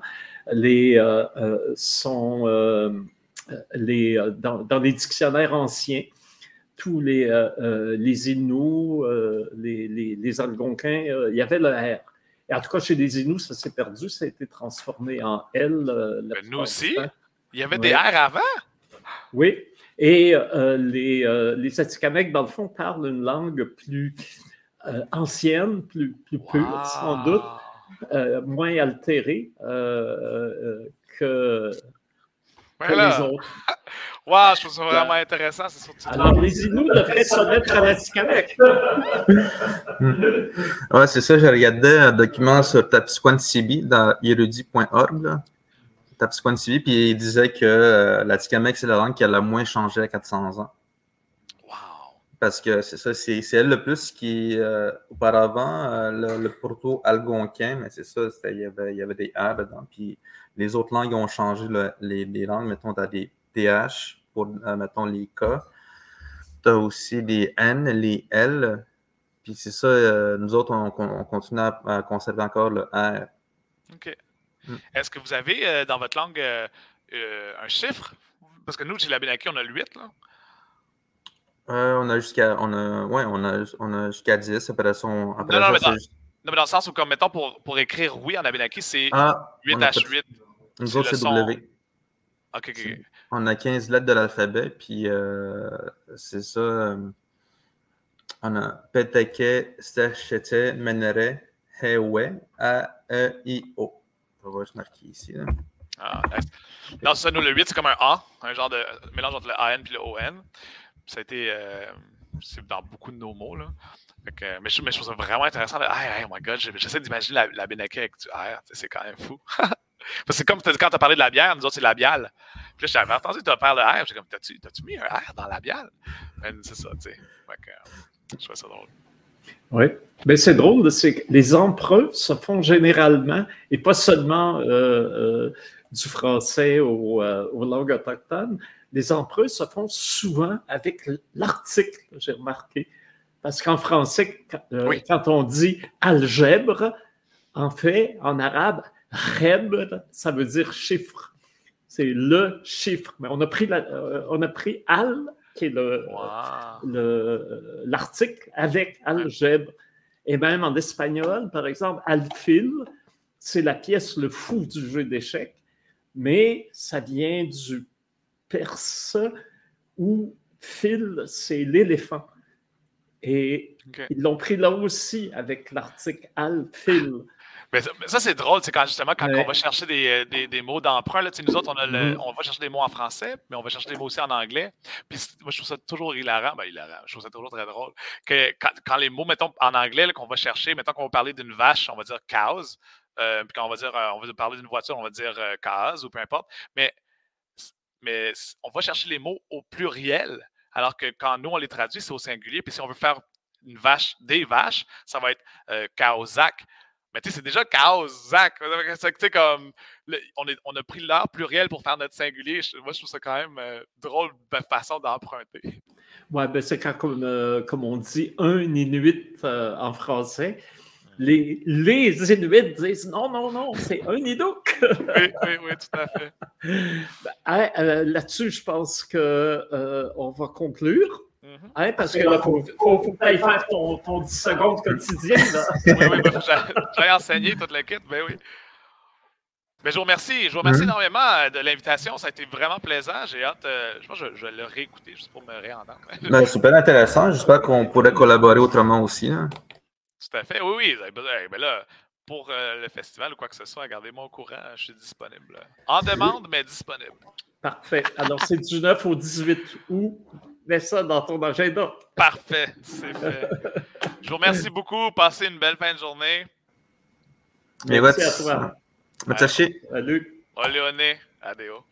Les, euh, euh, sont, euh, les, dans, dans les dictionnaires anciens, tous les, euh, euh, les Inuits, euh, les, les, les Algonquins, euh, il y avait le R. Et en tout cas, chez les Inuits, ça s'est perdu, ça a été transformé en L. la Ben, nous aussi. Il y avait Ouais. des R avant? Oui, et les, les Atikamekw, dans le fond, parlent une langue plus ancienne, plus, plus pure, sans doute, moins altérée que, que les autres. Wow, je trouve ça vraiment intéressant. C'est surtout Alors, les Inuits devraient se mettre à l'Atikamekw. Ouais, c'est ça, j'ai regardé un document sur Tapsquantibi dans erudit.org. là. Tapsquantibi, puis il disait que euh, l'Atikamek, c'est la langue qui a le moins changé à 400 ans. Wow! Parce que c'est ça, c'est elle le plus qui, euh, auparavant, euh, le, le proto-algonquin, mais c'est ça, il y, avait, il y avait des R dedans. Puis les autres langues ont changé le- les, les langues. Mettons, tu as des TH pour, euh, mettons, les K. Tu as aussi les N, les L. Puis c'est ça, euh, nous autres, on, on continue à, à conserver encore le R. OK. Mm. Est-ce que vous avez euh, dans votre langue un chiffre? Parce que nous, chez la Benaki, on a le 8, là. On a jusqu'à on a, ouais, on a, on a jusqu'à 10. Après ça, on- après Non, non, ça, Non, mais dans le sens où, comme mettons, pour, pour écrire oui en Abenaki, c'est Ah, on a 8H8. Nous autres, c'est. W. Ok, ok, ok. On a 15 lettres de l'alphabet, puis euh, c'est ça. euh, on a Peteke, Stachete, Menere, Hewe, A, E, I, O. On va juste marquer ici. là. Ah, nice. Non, ça, nous, le 8, c'est comme un A, un genre de mélange entre le AN et le ON. Ça a été. euh, c'est dans beaucoup de nos mots, là. Mais, je, mais je trouve ça vraiment intéressant. Oh j'essaie d'imaginer la, la avec du R. tu sais, C'est quand même fou. Parce que c'est comme quand tu as parlé de la bière, nous autres, c'est labial. Puis là, j'avais entendu tu parlé de R. J'ai comme, t'as-tu mis un R dans la bière? Mais c'est ça, tu sais. Je trouvais ça drôle. Oui. Mais c'est drôle, c'est que les emprunts se font généralement, et pas seulement euh, euh, du français aux, euh, aux langues autochtones, les emprunts se font souvent avec l'article, j'ai remarqué. Parce qu'en français, quand, euh, Oui. quand on dit algèbre, en fait, en arabe, rebr, ça veut dire chiffre. C'est le chiffre. Mais on a pris, la- euh, on a pris al, qui est Wow. l'article avec algèbre. Et même en espagnol, par exemple, alfil, c'est la pièce le fou du jeu d'échecs, mais ça vient du perse où fil, c'est l'éléphant. Et ils l'ont pris là aussi avec l'article alfil. Mais ça, c'est drôle, c'est quand justement quand Ouais. on va chercher des, euh, des, des mots d'emprunt, là, nous autres, on, a le- Mhm. on va chercher des mots en français, mais on va chercher des mots aussi en anglais. Puis moi, je trouve ça toujours hilarant, ben hilarant, je trouve ça toujours très drôle, que quand, quand les mots, mettons, en anglais, là, qu'on va chercher, mettons qu'on va parler d'une vache, on va dire cows, euh, puis quand on va dire, euh, on va parler d'une voiture, on va dire euh, cars ou peu importe, mais, mais on va chercher les mots au pluriel, alors que quand nous, on les traduit, c'est au singulier, puis si on veut faire une vache, des vaches, ça va être euh, Kaosak. Mais tu sais, c'est déjà sais, comme, le- on, on a pris l'art pluriel pour faire notre singulier. Moi, je trouve ça quand même euh, drôle façon d'emprunter. Ouais, ben c'est quand, comme, euh, comme on dit, un Inuit euh, en français. Les, les Inuits disent non, non, non, c'est un Inuk. Oui, oui, oui, tout à fait. Hein, euh, Là-dessus, je pense qu'on euh, on va conclure. Mhm. Hein, parce que là, faut, faut, faut que tu ailles faire ton, ton 10 secondes quotidien. Là. Oui, oui, ben, j'ai- enseigné toute l'équipe, ben oui. Mais je vous remercie, je vous remercie Mhm. énormément euh, de l'invitation. Ça a été vraiment plaisant. J'ai hâte, euh, je pense que je, je vais le réécouter juste pour me réentendre. Ben, super intéressant. J'espère qu'on pourrait collaborer autrement aussi. hein. Tout à fait. Oui, oui. Ben, là, pour euh, le festival ou quoi que ce soit, gardez-moi au courant. Je suis disponible. En demande, mais disponible. Parfait. Alors, c'est du 9 au 18 août. Mets ça dans ton agenda. Parfait, c'est fait. Je vous remercie beaucoup. Passez une belle fin de journée. Merci à toi. Matashi. Salut. Oleone, adeo.